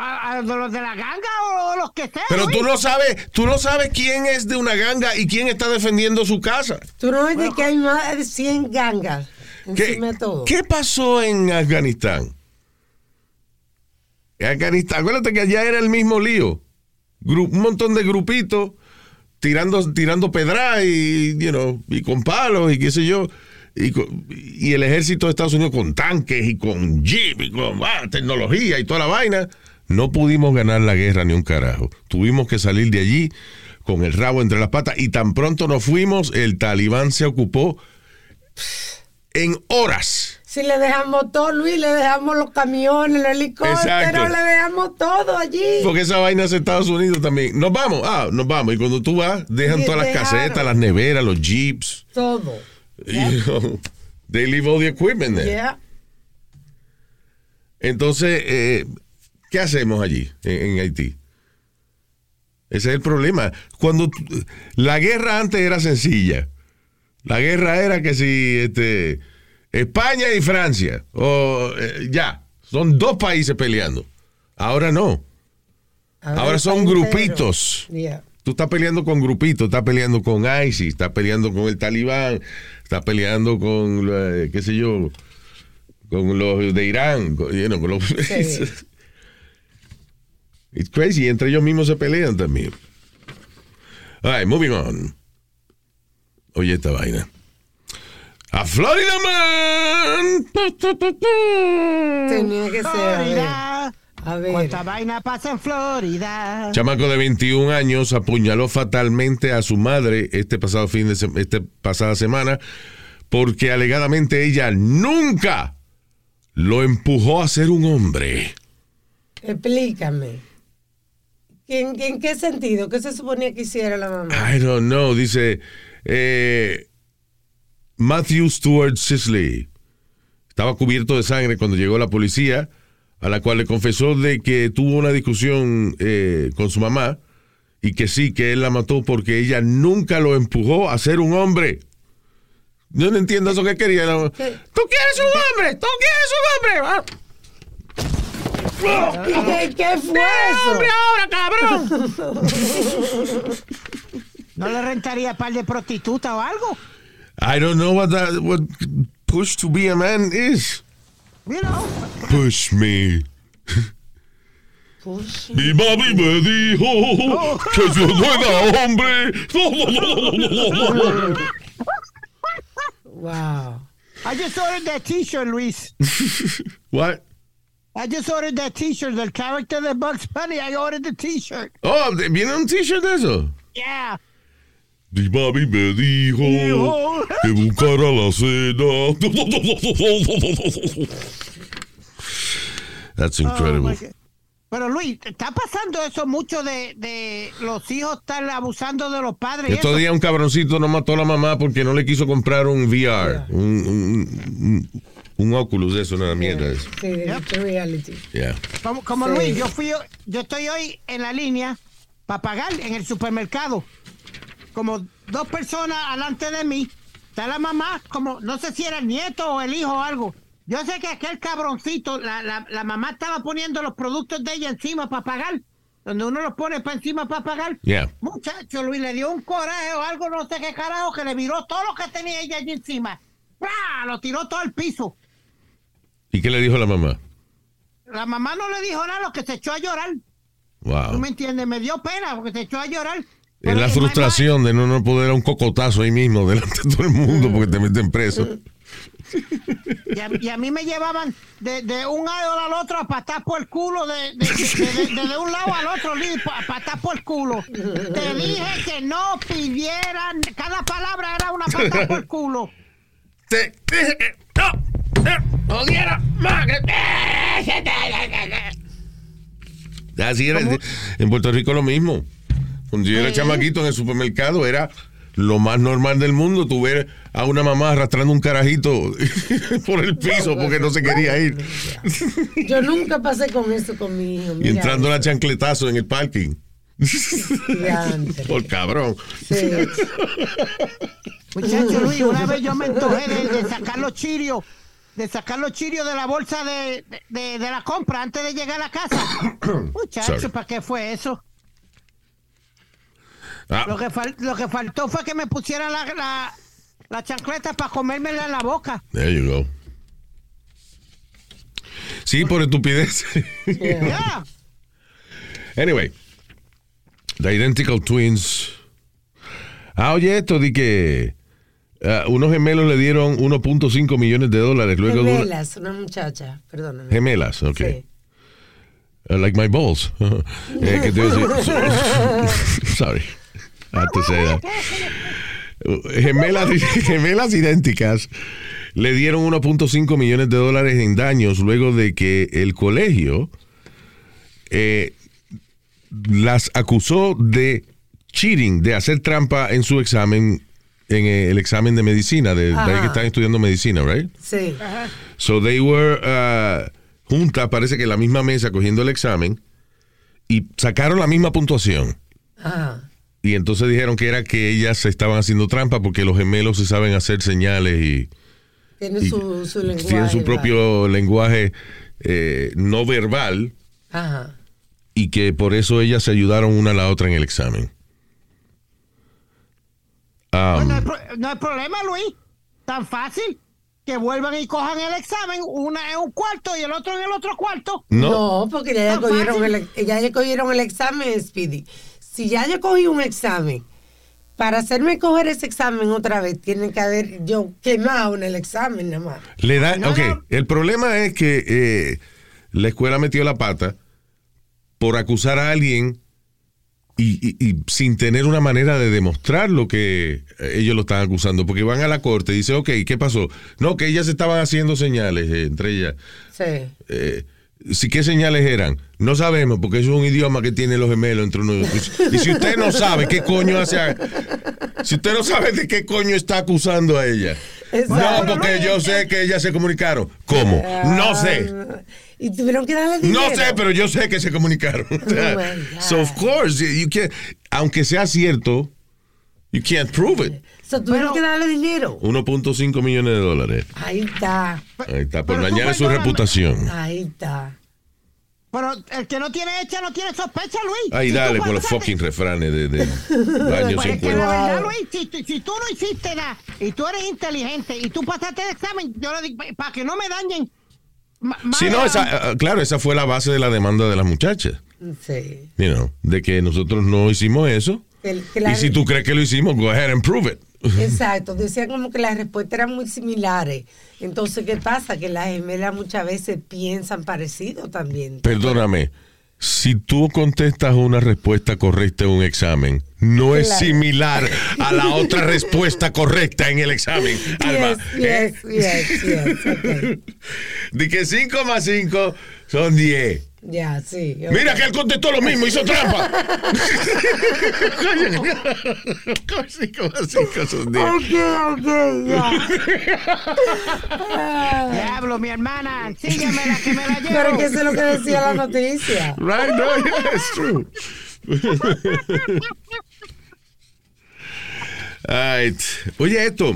A, a los de la ganga o los que sean.
Pero tú no sabes, tú no sabes quién es de una ganga y quién está defendiendo su casa.
Tú no ves de que hay más de 100 gangas
¿Qué,
encima de todo.
qué pasó en Afganistán? En Afganistán, acuérdate que allá era el mismo lío. Gru- un montón de grupitos tirando, tirando pedra y, you know, y con palos y qué sé yo. Y, y el ejército de Estados Unidos con tanques y con jeep y con ah, tecnología y toda la vaina. No pudimos ganar la guerra ni un carajo. Tuvimos que salir de allí con el rabo entre las patas y tan pronto nos fuimos, el talibán se ocupó en horas
Si le dejamos todo, Luis, le dejamos los camiones, los helicópteros,
Exacto.
le dejamos todo allí.
Porque esa vaina es Estados Unidos también. Nos vamos, ah, nos vamos. Y cuando tú vas, dejan todas las casetas, las neveras, los jeeps.
Todo.
You know, they leave all the equipment there.
Yeah.
Entonces, eh, ¿qué hacemos allí, en, en Haití? Ese es el problema. Cuando la guerra antes era sencilla. La guerra era que si este, España y Francia, o eh, ya, son dos países peleando. Ahora no. Ahora son grupitos.
Yeah.
Tú estás peleando con grupitos, estás peleando con ISIS, estás peleando con el Talibán, estás peleando con, eh, qué sé yo, con los de Irán, con, you know, con los...
Sí.
It's crazy, entre ellos mismos se pelean también. All right, moving on. Oye esta vaina. A Florida Man.
Tenía que ser.
Florida.
A ver.
¿Cuánta vaina pasa en Florida?
Chamaco de 21 años apuñaló fatalmente a su madre este pasado fin de se- este pasada semana porque alegadamente ella nunca lo empujó a ser un hombre.
Explícame. ¿En, en qué sentido? ¿Qué se suponía que hiciera la mamá?
I don't know, dice eh, Matthew Stewart Sisley. Estaba cubierto de sangre cuando llegó la policía, a la cual le confesó de que tuvo una discusión eh, con su mamá y que sí, que él la mató porque ella nunca lo empujó a ser un hombre. Yo no entiendo eso que quería. la- Tú quieres un hombre, tú quieres un hombre.
¿Qué, qué fue eso?
hombre ahora, cabrón! ¿No le rentaría par de prostituta o algo?
I don't know what that what push to be a man is.
You know.
Push me. Mi mami me dijo que yo no era hombre.
Wow.
I just ordered that t-shirt, Luis.
What?
I just ordered that t-shirt, del character de Bugs Bunny. I ordered the t-shirt.
Oh, ¿viene un t-shirt de eso?
Yeah.
Mi mami me dijo que buscara la cena. That's
Oh,
incredible.
God. Pero Luis, está pasando eso mucho de, de los hijos estar abusando de los padres.
Estos días un cabroncito no mató a la mamá porque no le quiso comprar un VR, un, un, un, un Oculus de eso, una mierda de eso.
Sí, de virtual reality.
Yeah.
Como, como
Sí.
Luis, yo fui, yo estoy hoy en la línea para pagar en el supermercado. Como dos personas alante de mí. Está la mamá, como no sé si era el nieto o el hijo o algo. Yo sé que aquel cabroncito, la, la, la mamá estaba poniendo los productos de ella encima para pagar. Donde uno los pone para encima para pagar.
Yeah.
Muchacho, Luis le dio un coraje o algo, no sé qué carajo, que le viró todo lo que tenía ella allí encima. ¡Pra! Lo tiró todo al piso.
¿Y qué le dijo la mamá?
La mamá no le dijo nada, lo que se echó a llorar. ¿Tú
Wow.
me entiendes? Me dio pena porque se echó a llorar.
Es la frustración de no, no poder dar un cocotazo ahí mismo delante de todo el mundo porque te meten preso.
Y a, y a mí me llevaban de, de un lado al otro a patar por el culo, de, de, de- de- de un lado al otro, a patar por el culo. Te dije que no pidieran, cada palabra era una patada por el culo.
Te dije que no, no diera más. Así era. En Puerto Rico lo mismo. Cuando yo era chamaquito en el supermercado era lo más normal del mundo. Tu ver a una mamá arrastrando un carajito por el piso porque no se quería ir.
Yo nunca pasé con eso con mi hijo.
Y entrando a chancletazo en el parking. Por cabrón.
Sí.
Muchacho Luis, una vez yo me antojé de, de sacar los chirios, de sacar los chirios de la bolsa de, de- de la compra antes de llegar a la casa.
Sorry.
Muchacho, ¿para qué fue eso?
Ah,
Lo que, fal- lo que faltó fue que me pusieran la, la, la chancleta para comérmela en la boca.
there you go. Sí, por estupidez.
Ya.
Anyway, The Identical Twins. Ah, oye, esto de que ah, unos gemelos le dieron 1.5 millones de dólares luego una-
Gemelas, una muchacha, perdóname.
Gemelas, ok.
Sí.
Uh, like my balls. Eh, que te Sorry. Say that. Uh, Gemelas, gemelas idénticas le dieron 1.5 millones de dólares en daños luego de que el colegio eh, las acusó de cheating, de hacer trampa en su examen, en el examen de medicina, de, de ahí que están estudiando medicina, right?
Sí.
So they were uh, juntas, parece que en la misma mesa cogiendo el examen y sacaron la misma puntuación.
Ajá.
Y entonces dijeron que era que ellas se estaban haciendo trampa porque los gemelos se saben hacer señales y
Tiene
Y
su, su lenguaje.
tienen su propio lenguaje eh, no verbal
Ajá.
y que por eso ellas se ayudaron una a la otra en el examen. Um,
no, hay pro- no hay problema, Luis. Tan fácil que vuelvan y cojan el examen, una en un cuarto y el otro en el otro cuarto.
No.
porque ya, ya cogieron
fácil.
el, ya ya cogieron el examen, Speedy. Si ya yo cogí un examen, para hacerme coger ese examen otra vez, tienen que haber yo quemado en el examen nada más.
Le da, ok, el problema es que eh, la escuela metió la pata por acusar a alguien y, y- y sin tener una manera de demostrar lo que ellos lo están acusando, porque van a la corte y dicen, ok, ¿qué pasó? No, que ellas estaban haciendo señales eh, entre ellas.
Sí.
Eh, ¿sí, ¿Qué señales eran? No sabemos, porque eso es un idioma que tiene los gemelos entre uno y otro. Y si usted no sabe qué coño hace, a- si usted no sabe de qué coño está acusando a ella.
Exacto.
No, porque yo sé que ellas se comunicaron. ¿Cómo? No sé.
Y tuvieron que darle dinero.
No sé, pero yo sé que se comunicaron. O sea,
Oh,
so of course, you can't, aunque sea cierto, you can't prove it.
So, tuvieron que darle dinero.
1.5 millones de dólares.
Ahí está.
Ahí está, por
Pero
dañar su reputación.
Ahí está.
Pero el que no tiene hecha no tiene sospecha, Luis.
Ahí
Si
dale con los fucking refranes de, de años
Pues es que
50.
la verdad, Luis, si, tú- si tú no hiciste nada y tú eres inteligente y tú pasaste el examen, yo le digo, para que no me dañen.
Sí, no, esa, ah, claro, esa fue la base de la demanda de las muchachas.
Sí.
You know, de que nosotros no hicimos eso. Y si tú crees que lo hicimos, go ahead and prove it.
Exacto, decían como que las respuestas eran muy similares. Entonces, ¿qué pasa? Que las gemelas muchas veces piensan parecido también.
Perdóname, si tú contestas una respuesta correcta en un examen, no es
Claro.
similar a la otra respuesta correcta en el examen. Alma.
Yes, yes, yes, yes, ok.
De que 5 más 5 son 10.
Ya, sí.
Mira que él contestó lo mismo, hizo trampa. 5 más 5 son 10.
Ok, ok, ya.
Diablo, mi hermana, sígueme la que me la llevo.
Pero que eso es lo que decía la noticia.
Right, no, yeah, it's true. Alright. Oye, esto.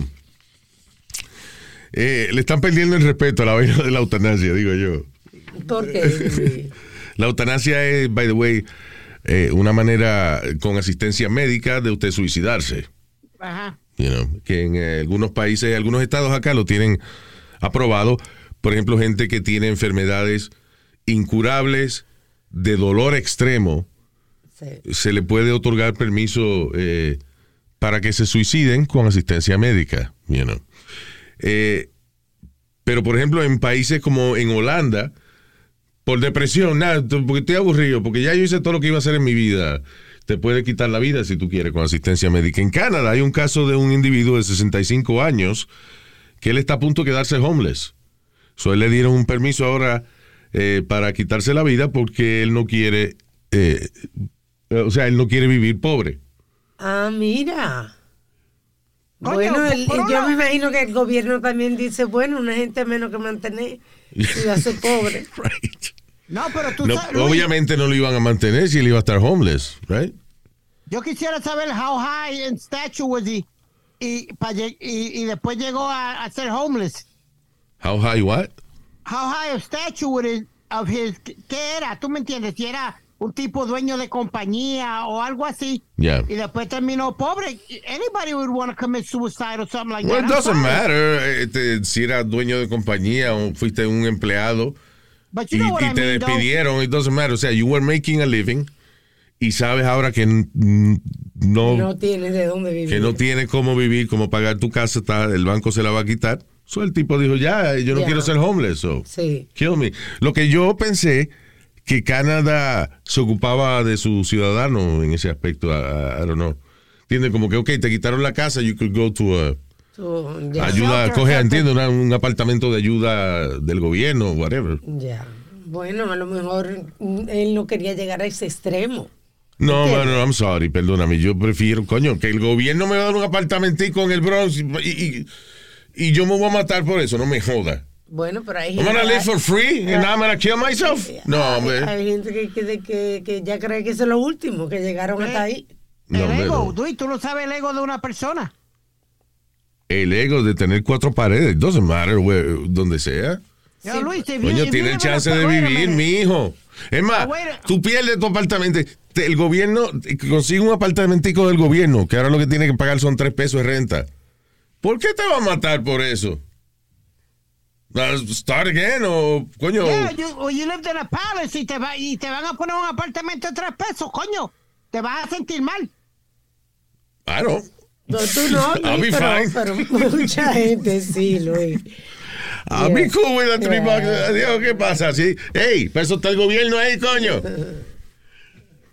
Eh, le están perdiendo el respeto a la vaina de la eutanasia, digo yo.
¿Por qué?
La eutanasia es, by the way, eh, una manera con asistencia médica de usted suicidarse.
Ajá.
You know, que en eh, algunos países, algunos estados acá lo tienen aprobado. Por ejemplo, gente que tiene enfermedades incurables de dolor extremo, se le puede otorgar permiso eh, para que se suiciden con asistencia médica. You know. Pero, por ejemplo, en países como en Holanda, por depresión, nada, porque estoy aburrido, porque ya yo hice todo lo que iba a hacer en mi vida. Te puede quitar la vida si tú quieres con asistencia médica. En Canadá hay un caso de un individuo de 65 años que él está a punto de quedarse homeless. So, él le dieron un permiso ahora eh, para quitarse la vida porque él no quiere, eh, o sea, él no quiere vivir pobre.
Ah, mira. Bueno, el- yo me imagino que el gobierno también dice, bueno, una gente menos que mantener y va a ser pobre.
No, pero tú
No,
sabes, Luis,
obviamente no lo iban a mantener si él iba a estar homeless, right?
yo quisiera saber how high in stature was he y, y, y después llegó a, a ser homeless.
How high what?
How high of stature was it of his, ¿qué era? ¿Tú me entiendes? Si era un tipo dueño de compañía o algo así.
Yeah.
Y después terminó pobre. Anybody would want to commit suicide or something like
Well,
that.
it
I'm
doesn't matter este, si eras dueño de compañía o fuiste un empleado
But
y,
you know what
y
I
te
mean, though.
despidieron. It doesn't matter. O sea, you were making a living y sabes ahora que no,
No tienes de dónde vivir.
que no tienes cómo vivir, cómo pagar tu casa, está, el banco se la va a quitar. So el tipo dijo, ya, yo no
Ya.
quiero ser homeless, so
Sí.
kill me. Lo que yo pensé que Canadá se ocupaba de sus ciudadanos en ese aspecto, I, I- I don't know. Entiende como que, ok, te quitaron la casa, you could go to a. Ayuda,
Shelter,
coge, entiendo, una- un apartamento de ayuda del gobierno, whatever.
Ya. Bueno, a lo mejor mm, él no quería llegar a ese extremo.
No,
¿Entiendes?
bueno, I'm sorry, perdóname. Yo prefiero, coño, que el gobierno me va a dar un apartamentico en el Bronx y, y- y yo me voy a matar por eso, no me joda.
Bueno, pero hay
I'm gonna
gente-
live for free and I'm gonna kill myself. No, hombre.
hay gente que, que, que, que ya cree que eso es lo último, que llegaron hasta ahí.
No,
el ego,
no.
Luis, tú no sabes el ego de una persona.
El ego de tener cuatro paredes, doesn't matter where, donde sea.
Yo, Luis, you-
Coño, tiene chance de vivir, mi hijo. Es más, tú pierdes tu apartamento. te- El gobierno consigue un apartamentico del gobierno, que ahora lo que tiene que pagar son tres pesos de renta. ¿Por qué te va a matar por eso? Start again o coño.
Yeah, you, or you lived in a palace y te, va, y te van a poner un apartamento de tres pesos, coño. Te vas a sentir mal.
I don't.
No, tú no,
I'll be
pero,
fine.
pero mucha gente sí, Luis.
I'll be
Yeah.
cool with the three
Yeah.
bucks. Adiós, ¿qué pasa? Sí. Hey, para eso está el gobierno ahí, coño.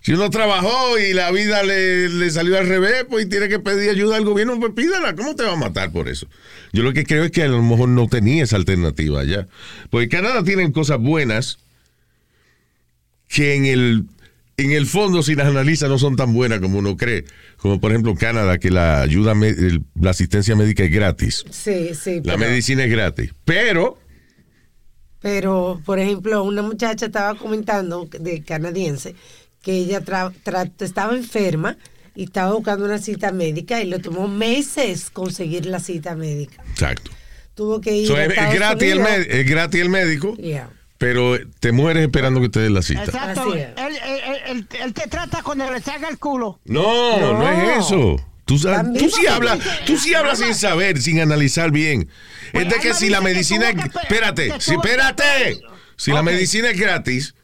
Si uno trabajó y la vida le, le salió al revés, pues y tiene que pedir ayuda al gobierno, pues pídala. ¿Cómo te va a matar por eso? Yo lo que creo es que a lo mejor no tenía esa alternativa ya. Porque Canadá tiene cosas buenas que en el, en el fondo, si las analiza, no son tan buenas como uno cree. Como por ejemplo Canadá, que la ayuda, la asistencia médica es gratis.
Sí, sí.
La
pero-
medicina es gratis. Pero
Pero, por ejemplo, una muchacha estaba comentando de canadiense que ella tra- tra- estaba enferma y estaba buscando una cita médica y le tomó meses conseguir la cita médica.
Exacto.
Tuvo que ir
So,
a
es,
Estados
gratis el
Unidos.
med- es gratis el médico,
Yeah.
pero te mueres esperando que te den la cita.
Exacto. Él, él- él- él te trata cuando le saca el culo.
No, no,
No.
es eso. Tú, tú sí hablas, tú sí hablas sin saber, sin analizar bien.
Pues,
es de que si la medicina
que
espérate,
que
si,
que
espérate, si la medicina es gratis,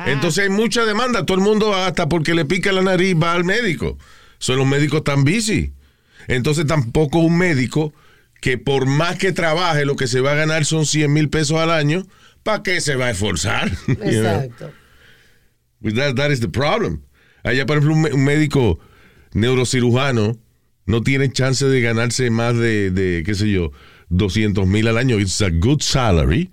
Ah.
entonces hay mucha demanda. Todo el mundo hasta porque le pica la nariz va al médico. Son los médicos tan busy. Entonces tampoco un médico que por más que trabaje lo que se va a ganar son 100 mil pesos al año, ¿para qué se va a esforzar? You know?
Exacto.
Pues that, that is the problem. Allá, por ejemplo, un, un médico neurocirujano no tiene chance de ganarse más de, de, qué sé yo, 200 mil al año. It's a good salary,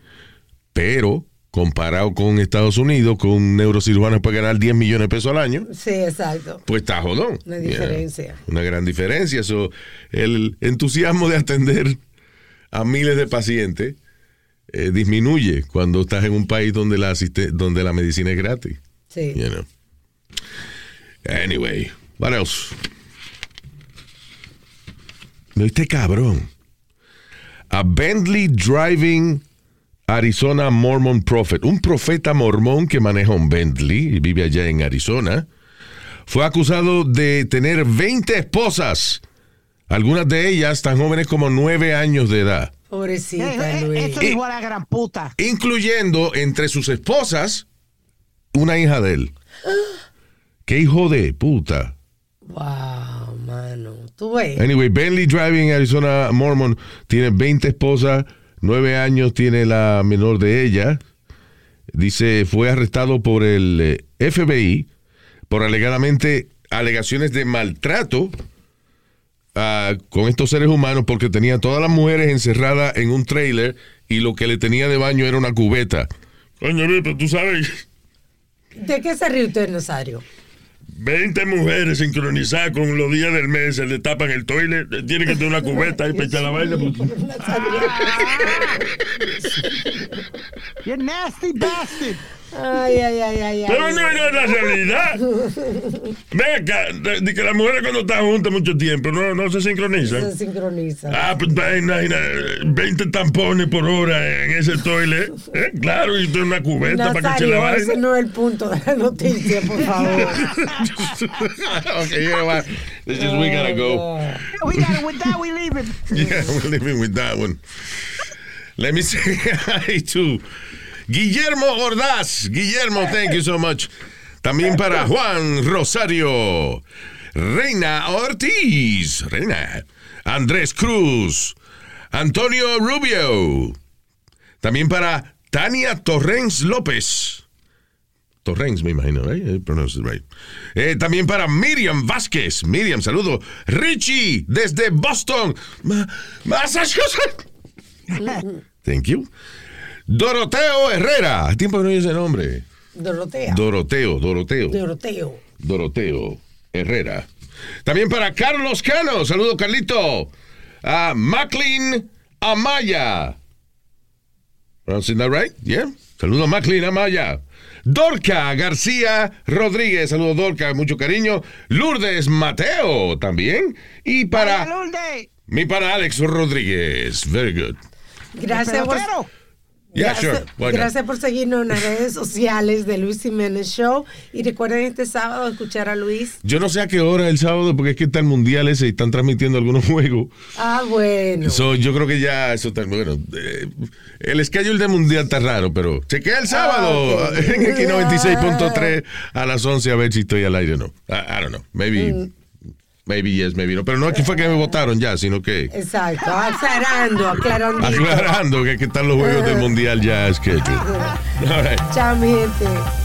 pero comparado con Estados Unidos, con un neurocirujano puede ganar 10 millones de pesos al año,
Sí, exacto.
pues está jodón.
Una
Yeah.
diferencia.
Una gran diferencia. So, el entusiasmo de atender a miles de pacientes eh, disminuye cuando estás en un país donde la, donde la medicina es gratis.
Sí.
You know. Anyway, what else? Este cabrón. A Bentley Driving Arizona Mormon Prophet, un profeta mormón que maneja un Bentley y vive allá en Arizona, fue acusado de tener 20 esposas, algunas de ellas tan jóvenes como 9 años de edad,
Pobrecita,
Eh, eh,
Luis.
Eso es igual a gran puta.
incluyendo entre sus esposas una hija de él. ¿Qué hijo de puta?
Wow, mano. Tú ves.
Anyway, Bentley Driving Arizona Mormon tiene 20 esposas, 9 años tiene la menor de ella. Dice, fue arrestado por el eh, FBI por alegadamente alegaciones de maltrato ah, con estos seres humanos porque tenía todas las mujeres encerradas en un trailer y lo que le tenía de baño era una cubeta.
Coño, pero tú sabes,
¿De qué se ríe usted, Nazario?
20 mujeres sincronizadas con los días del mes, se le tapan el toilet, tiene que tener una cubeta ahí para echar la vaina. porque-
You nasty bastard.
Ay, ay, ay, ay, ay.
Pero no era la realidad. Ven acá, de, de que las mujeres cuando están juntas mucho tiempo no, no se sincronizan.
Se sincroniza.
Ah, pues vaina, vaina, 20 tampones por hora en ese toilet. ¿eh? Claro, y tiene una cubeta para que se la
Nazario, ese no es el punto de la noticia, por favor.
okay, you know what? This is, we gotta go.
Oh,
We got it with that, we leave it.
Yeah, we're living with that one. Let me say hi to Guillermo Ordaz. Guillermo, thank you so much. También para Juan Rosario, Reina Ortiz, Reina, Andrés Cruz, Antonio Rubio. También para Tania Torrens López. Torrens, me imagino, right? I pronounce it right. Eh, también para Miriam Vázquez. Miriam, saludo. Richie, desde Boston, Ma- Massachusetts. Thank you. Doroteo Herrera. Hace tiempo que no oí ese nombre.
Dorotea.
Doroteo, Doroteo.
Doroteo.
Doroteo Herrera. También para Carlos Cano. Saludo, Carlito. A Macklin Amaya. Pronouncing that right? Yeah. Saludo a Macklin Amaya. Dorca García Rodríguez. Saludo, Dorca. Mucho cariño. Lourdes Mateo también. Y para mi para Alex Rodríguez. Very good.
Gracias por,
Yeah,
gracias,
sure.
Gracias por seguirnos en las redes sociales de Luis Jiménez Show. Y recuerden este sábado escuchar a Luis.
Yo no sé a qué hora el sábado, porque es que está el mundial ese y están transmitiendo algunos juegos.
Ah, bueno.
So, yo creo que ya eso está bueno. eh, el schedule del mundial está raro, pero chequea el sábado
Ah, ok.
en X96.3 a las 11 a ver si estoy al aire o no. I, I don't know. Maybe,
Mm.
Maybe yes, maybe no. Pero no es que fue que me votaron ya, sino que
Exacto. Aclarando, aclarando.
aclarando que, que están los juegos del mundial ya schedule. All right.
Chao, mi gente.